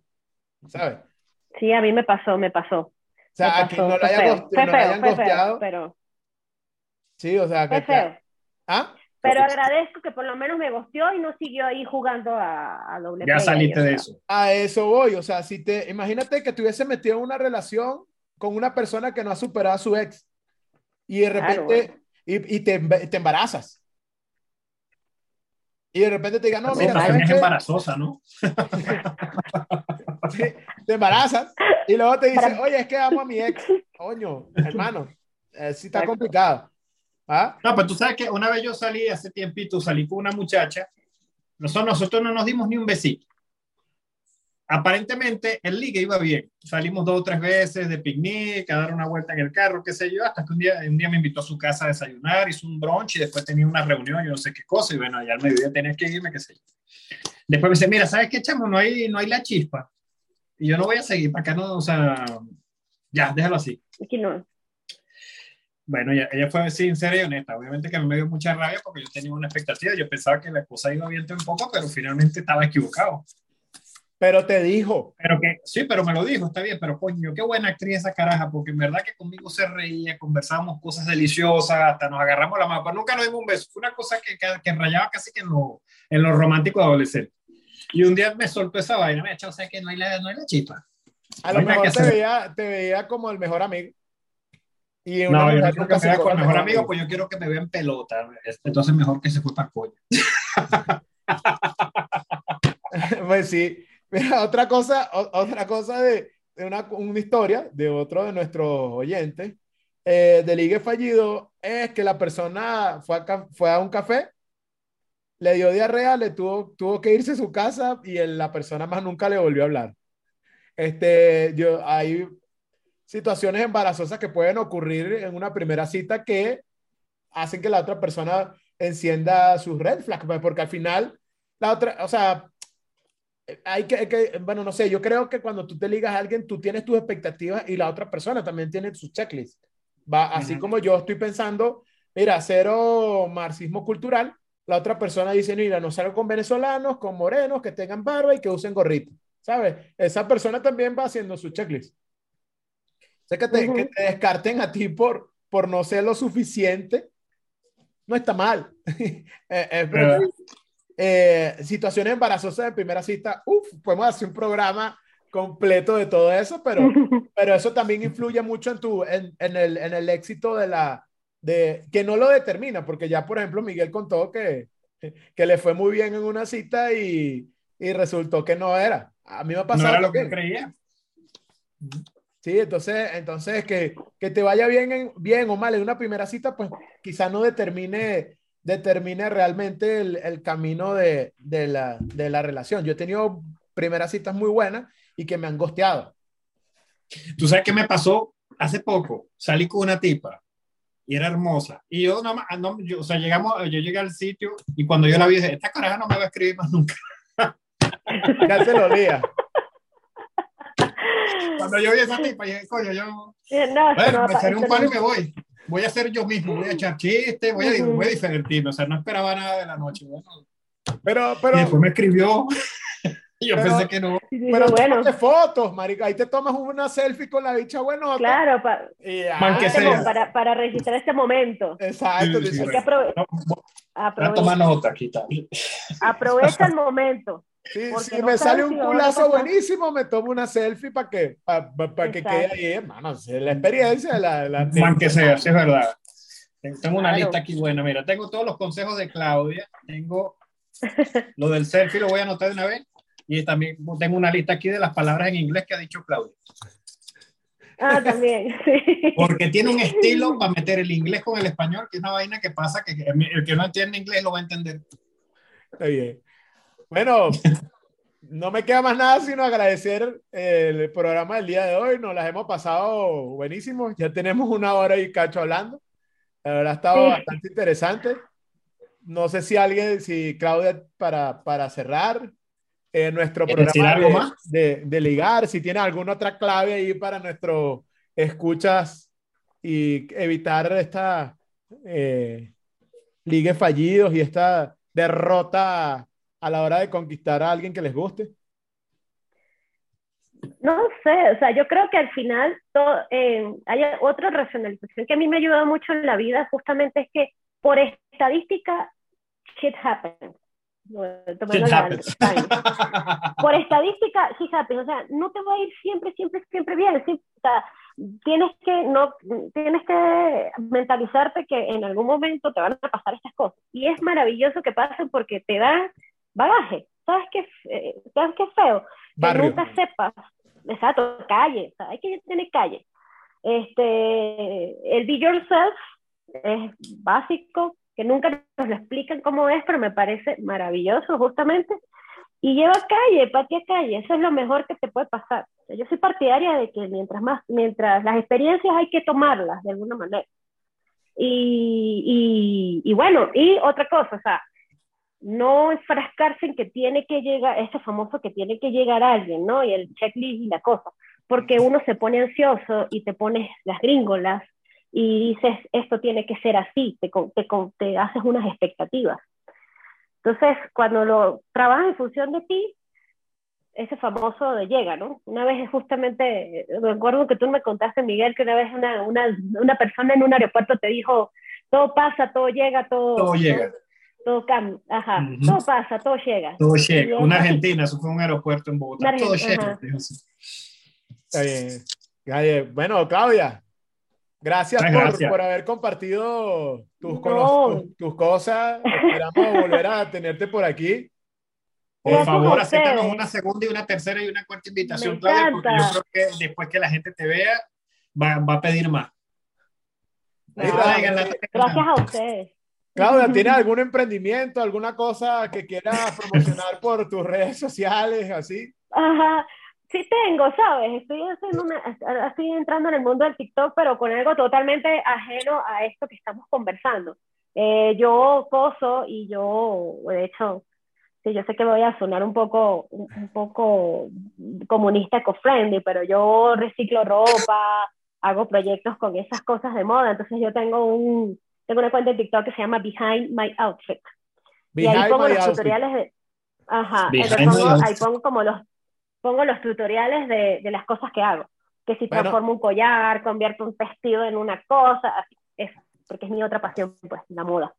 S5: ¿sabes? O
S7: Sí, a mí me pasó, me pasó.
S5: sea,
S7: me
S5: a quien no lo haya
S7: feo,
S5: goste-
S7: fue
S5: no lo
S7: feo,
S5: hayan
S7: feo,
S5: gosteado,
S7: pero
S5: sí, o sea, que
S7: feo.
S5: ¿Ah?
S7: Pero agradezco que por lo menos me gosteó y no siguió ahí jugando a, a doble
S6: ya
S7: play
S6: saliste
S7: ahí, o
S6: de
S7: sea.
S6: eso.
S5: A eso voy, o sea, si te, imagínate que te hubiese metido en una relación con una persona que no ha superado a su ex y de
S7: Claro,
S5: repente,
S7: bueno.
S5: y, y te, te embarazas. Y de repente te digan, no, mira,
S6: también
S5: ¿sabes
S6: es
S5: qué?
S6: embarazosa, ¿no?
S5: Sí, te embarazas y luego te dicen, oye, es que amo a mi ex. Coño, hermano, eh, sí está
S7: Exacto.
S5: complicado. ¿Ah?
S6: No, pues tú sabes que una vez yo salí hace tiempito, salí con una muchacha, nosotros, nosotros no nos dimos ni un besito. Aparentemente el ligue iba bien. Salimos dos o tres veces de picnic, a dar una vuelta en el carro, qué sé yo, hasta que un día, un día me invitó a su casa a desayunar, hizo un brunch y después tenía una reunión, yo no sé qué cosa, y bueno, ya al mediodía tenía que irme, qué sé yo. Después me dice, mira, ¿sabes qué, chamo? No hay, no hay la chispa. Y yo no voy a seguir, para acá no, o sea, ya, déjalo así.
S7: Aquí no.
S6: Bueno, ella, ella fue sincera y honesta. Obviamente que a mí me dio mucha rabia porque yo tenía una expectativa. Yo pensaba que la cosa iba bien un poco, pero finalmente estaba equivocado.
S5: Pero te dijo,
S6: Pero que sí, pero me lo dijo, está bien, pero coño, qué buena actriz esa caraja, porque en verdad que conmigo se reía, conversábamos cosas deliciosas, hasta nos agarramos la mano, pero nunca nos dimos un beso. Fue una cosa que, que, que rayaba casi que en lo, en lo romántico adolescente. Y un día me soltó esa vaina, me echó, o sea que no hay la, no hay la chispa.
S5: a lo
S6: No
S5: mejor te veía, te veía como el mejor amigo. Y una
S6: No, yo no quiero que me vea con el mejor amigo, pues yo quiero que me vea en pelota. Entonces mejor que se fue para coño.
S5: Pues sí. Otra cosa, o- otra cosa de, de una, una historia de otro de nuestros oyentes eh, de ligue fallido es que la persona fue a, fue a un café, le dio diarrea, le tuvo, tuvo que irse a su casa y el- la persona más nunca le volvió a hablar. Este, yo, hay situaciones embarazosas que pueden ocurrir en una primera cita que hacen que la otra persona encienda sus red flags, pues, porque al final la otra, o sea, hay que, hay que, bueno, no sé, yo creo que cuando tú te ligas a alguien, tú tienes tus expectativas y la otra persona también tiene sus checklists. Va, así
S6: Ujú.
S5: como yo estoy pensando, mira, cero marxismo cultural, la otra persona dice, mira, no salgo con venezolanos, con morenos, que tengan barba y que usen gorrito, ¿sabes? Esa persona también va haciendo su checklist. O sea, que te,
S7: Ujú.
S5: que te descarten a ti por, por no ser lo suficiente, no está mal. Eh, eh, pero, eh, situaciones embarazosas en primera cita, uff, podemos hacer un programa completo de todo eso, pero, pero eso también influye mucho en, tu, en, en, el, en el éxito de la, de, que no lo determina, porque ya, por ejemplo, Miguel contó que, que le fue muy bien en una cita y, y resultó que no era. A mí me ha
S6: No
S5: pasado
S6: era lo que creía.
S5: Sí, entonces, entonces que, que te vaya bien, en- bien o mal en una primera cita, pues quizá no determine, determine realmente el, el camino de, de la, de la relación. Yo he tenido primeras citas muy buenas y que me han gosteado.
S6: ¿Tú sabes qué me pasó hace poco? Salí con una tipa y era hermosa. Y yo, no, no, yo, o sea, llegamos, yo llegué al sitio y cuando yo la vi dije, esta caraja no me va a escribir más nunca.
S5: Ya se lo olía.
S6: Cuando yo vi a esa tipa, dije, coño, yo,
S7: No, esto no
S6: bueno,
S7: va
S6: me echaré un palo y
S7: no-
S6: me voy. Voy a ser yo mismo, voy a echar chistes, voy a, voy a divertirme. O sea, no esperaba nada de la noche. Bueno,
S5: Pero,
S6: y
S5: pero,
S6: después me escribió. y yo
S5: Pero-
S6: pensé que no.
S7: Sí, sí,
S5: pero
S7: bueno,
S5: fotos, marica. Ahí te tomas una selfie con la bicha buenota.
S7: claro, pa-
S5: Y ya.
S6: Man, que sea.
S7: para, para registrar este momento.
S5: Exacto.
S6: Sí, sí,
S5: dice,
S7: Hay que aprove-
S6: No, voy a
S7: aprove-
S6: tomar nota aquí también.
S7: aprovecha el momento.
S5: Sí, si
S7: no
S5: me sale un culazo buenísimo, me tomo una selfie para que, pa, pa- pa que quede ahí, hermano. La experiencia. La, la,
S6: Man que sea, sí es verdad. Tengo una
S7: Claro.
S6: lista aquí buena. Mira, tengo todos los consejos de Claudia. Tengo lo del selfie, lo voy a anotar de una vez. Y también tengo una lista aquí de las palabras en inglés que ha dicho Claudia.
S7: Ah, también, sí.
S6: Porque tiene un estilo para meter el inglés con el español, que es una vaina que pasa que el que no entiende inglés lo va a entender.
S5: Está bien. Bueno, no me queda más nada sino agradecer el programa del día de hoy. Nos las hemos pasado buenísimo. Ya tenemos una hora y cacho hablando. La verdad ha estado
S7: Sí.
S5: bastante interesante. No sé si alguien, si Claudia, para, para cerrar eh, nuestro
S6: ¿Quieres decir
S5: programa
S6: algo
S5: de,
S6: más?
S5: de- de ligar, si tiene alguna otra clave ahí para nuestros escuchas y evitar esta eh, ligues fallidos y esta derrota a la hora de conquistar a alguien que les guste.
S7: No sé, o sea, yo creo que al final todo, eh, hay otra racionalización que a mí me ha ayudado mucho en la vida, justamente es que por estadística, shit happens.
S6: Shit
S7: por estadística, shit happens. O sea, no te va a ir siempre, siempre, siempre bien. sí, o sea, tienes que, no, tienes que mentalizarte que en algún momento te van a pasar estas cosas. Y es maravilloso que pasen porque te dan bagaje. ¿Sabes qué, eh, ¿sabes qué feo? Que
S5: Barrio.
S7: nunca sepas. Exacto, calle. hay que tener calle. Este, el be yourself es básico, que nunca nos lo explican cómo es, pero me parece maravilloso justamente. Y lleva calle, patea calle, eso es lo mejor que te puede pasar. Yo soy partidaria de que mientras más, mientras las experiencias hay que tomarlas de alguna manera. Y, y, y bueno, y otra cosa, o sea, no enfrascarse en que tiene que llegar, ese famoso que tiene que llegar alguien, ¿no? Y el checklist y la cosa, porque uno se pone ansioso y te pones las gringolas y dices, esto tiene que ser así, te, te, te haces unas expectativas. Entonces, cuando lo trabajas en función de ti, ese famoso de llega, ¿no? Una vez justamente, me acuerdo que tú me contaste, Miguel, que una vez una, una, una persona en un aeropuerto te dijo, todo pasa, todo llega, todo...
S6: Todo llega.
S7: Todo cambia, ajá,
S6: Ujú.
S7: todo pasa, todo llega.
S6: Todo llega. Una argentina, eso fue un aeropuerto en Bogotá.
S7: Una
S6: Todo
S7: Argentina,
S6: llega.
S5: Está bien. Bueno, Claudia, gracias por,
S6: gracias.
S5: por haber compartido tus,
S7: No.
S5: tus, tus cosas. Esperamos volver a tenerte por aquí.
S6: Por
S7: Gracias
S6: favor, acéptanos una segunda y una tercera y una cuarta invitación, Claudia, porque yo creo que después que la gente te vea, va, va a pedir más.
S7: Gracias a ustedes.
S5: Claudia, ¿tienes algún emprendimiento, alguna cosa que quieras promocionar por tus redes sociales, así?
S7: Ajá, sí tengo, ¿sabes? Estoy, haciendo una, estoy entrando en el mundo del TikTok, pero con algo totalmente ajeno a esto que estamos conversando. Eh, yo coso y yo, de hecho, Sí, yo sé que voy a sonar un poco, un, un poco comunista eco-friendly, pero yo reciclo ropa, hago proyectos con esas cosas de moda. Entonces yo tengo un, tengo una cuenta de TikTok que se llama Behind My Outfit. y ahí pongo los
S5: outfit.
S7: tutoriales de, ajá, pongo- ahí pongo como los, pongo los tutoriales de, de las cosas que hago. Que si
S5: Bueno.
S7: transformo un collar, convierto un vestido en una cosa, eso, porque es mi otra pasión, pues, la moda.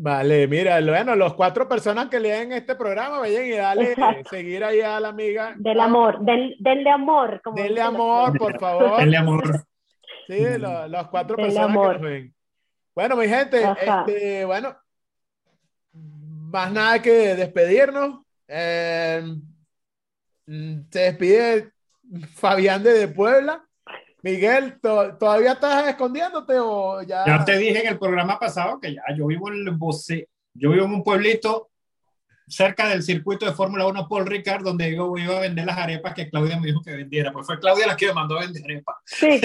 S5: Vale, mira, bueno, los cuatro personas que leen este programa, vayan y dale
S7: Exacto.
S5: seguir ahí a la amiga.
S7: Del amor, del, denle amor. Como
S5: Denle
S7: los
S5: amor, por favor.
S6: Denle amor.
S5: Sí, lo- los cuatro
S7: Del
S5: personas
S7: amor.
S5: que nos ven. Bueno, mi gente, este, bueno, más nada que despedirnos. Eh, se despide Fabián de, de Puebla. Miguel, ¿to- ¿todavía estás escondiéndote o ya?
S6: Ya te dije en el programa pasado que ya yo vivo en Bosé, yo vivo en un pueblito cerca del circuito de Fórmula 1 Paul Ricard, donde yo iba a vender las arepas que Claudia me dijo que vendiera. Pues fue Claudia la que me mandó a vender arepas.
S7: Sí.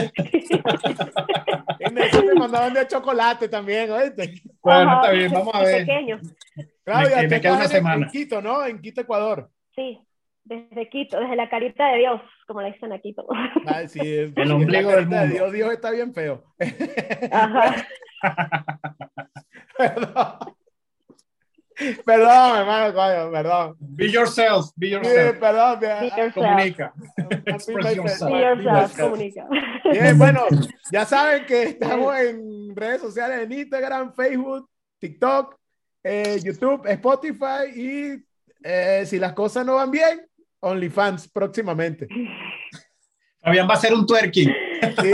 S5: En eso te mandaban de chocolate también, ¿oíste?
S6: Bueno,
S7: Ajá,
S6: está bien, vamos a ver.
S7: Pequeño.
S5: Claudia,
S6: Me- me queda una semana.
S5: En Quito, ¿no? En Quito, Ecuador.
S7: Sí, desde Quito, desde la carita de Dios, como le dicen aquí todos.
S5: Ay, sí, es-
S6: El ombligo
S5: la
S6: del
S5: de. Dios, Dios está bien feo.
S7: Ajá.
S5: Perdón. Perdón, hermano, coño, perdón.
S6: Be yourself, be
S5: Sí,
S6: yourself.
S5: perdón.
S7: Be yourself.
S6: Comunica.
S5: Be
S6: Express yourself.
S7: Be yourself, comunica.
S5: Bien, bueno, ya saben que estamos en redes sociales, en Instagram, Facebook, TikTok, eh, YouTube, Spotify y eh, si las cosas no van bien, OnlyFans próximamente.
S6: Fabián va a hacer un twerking.
S5: Sí,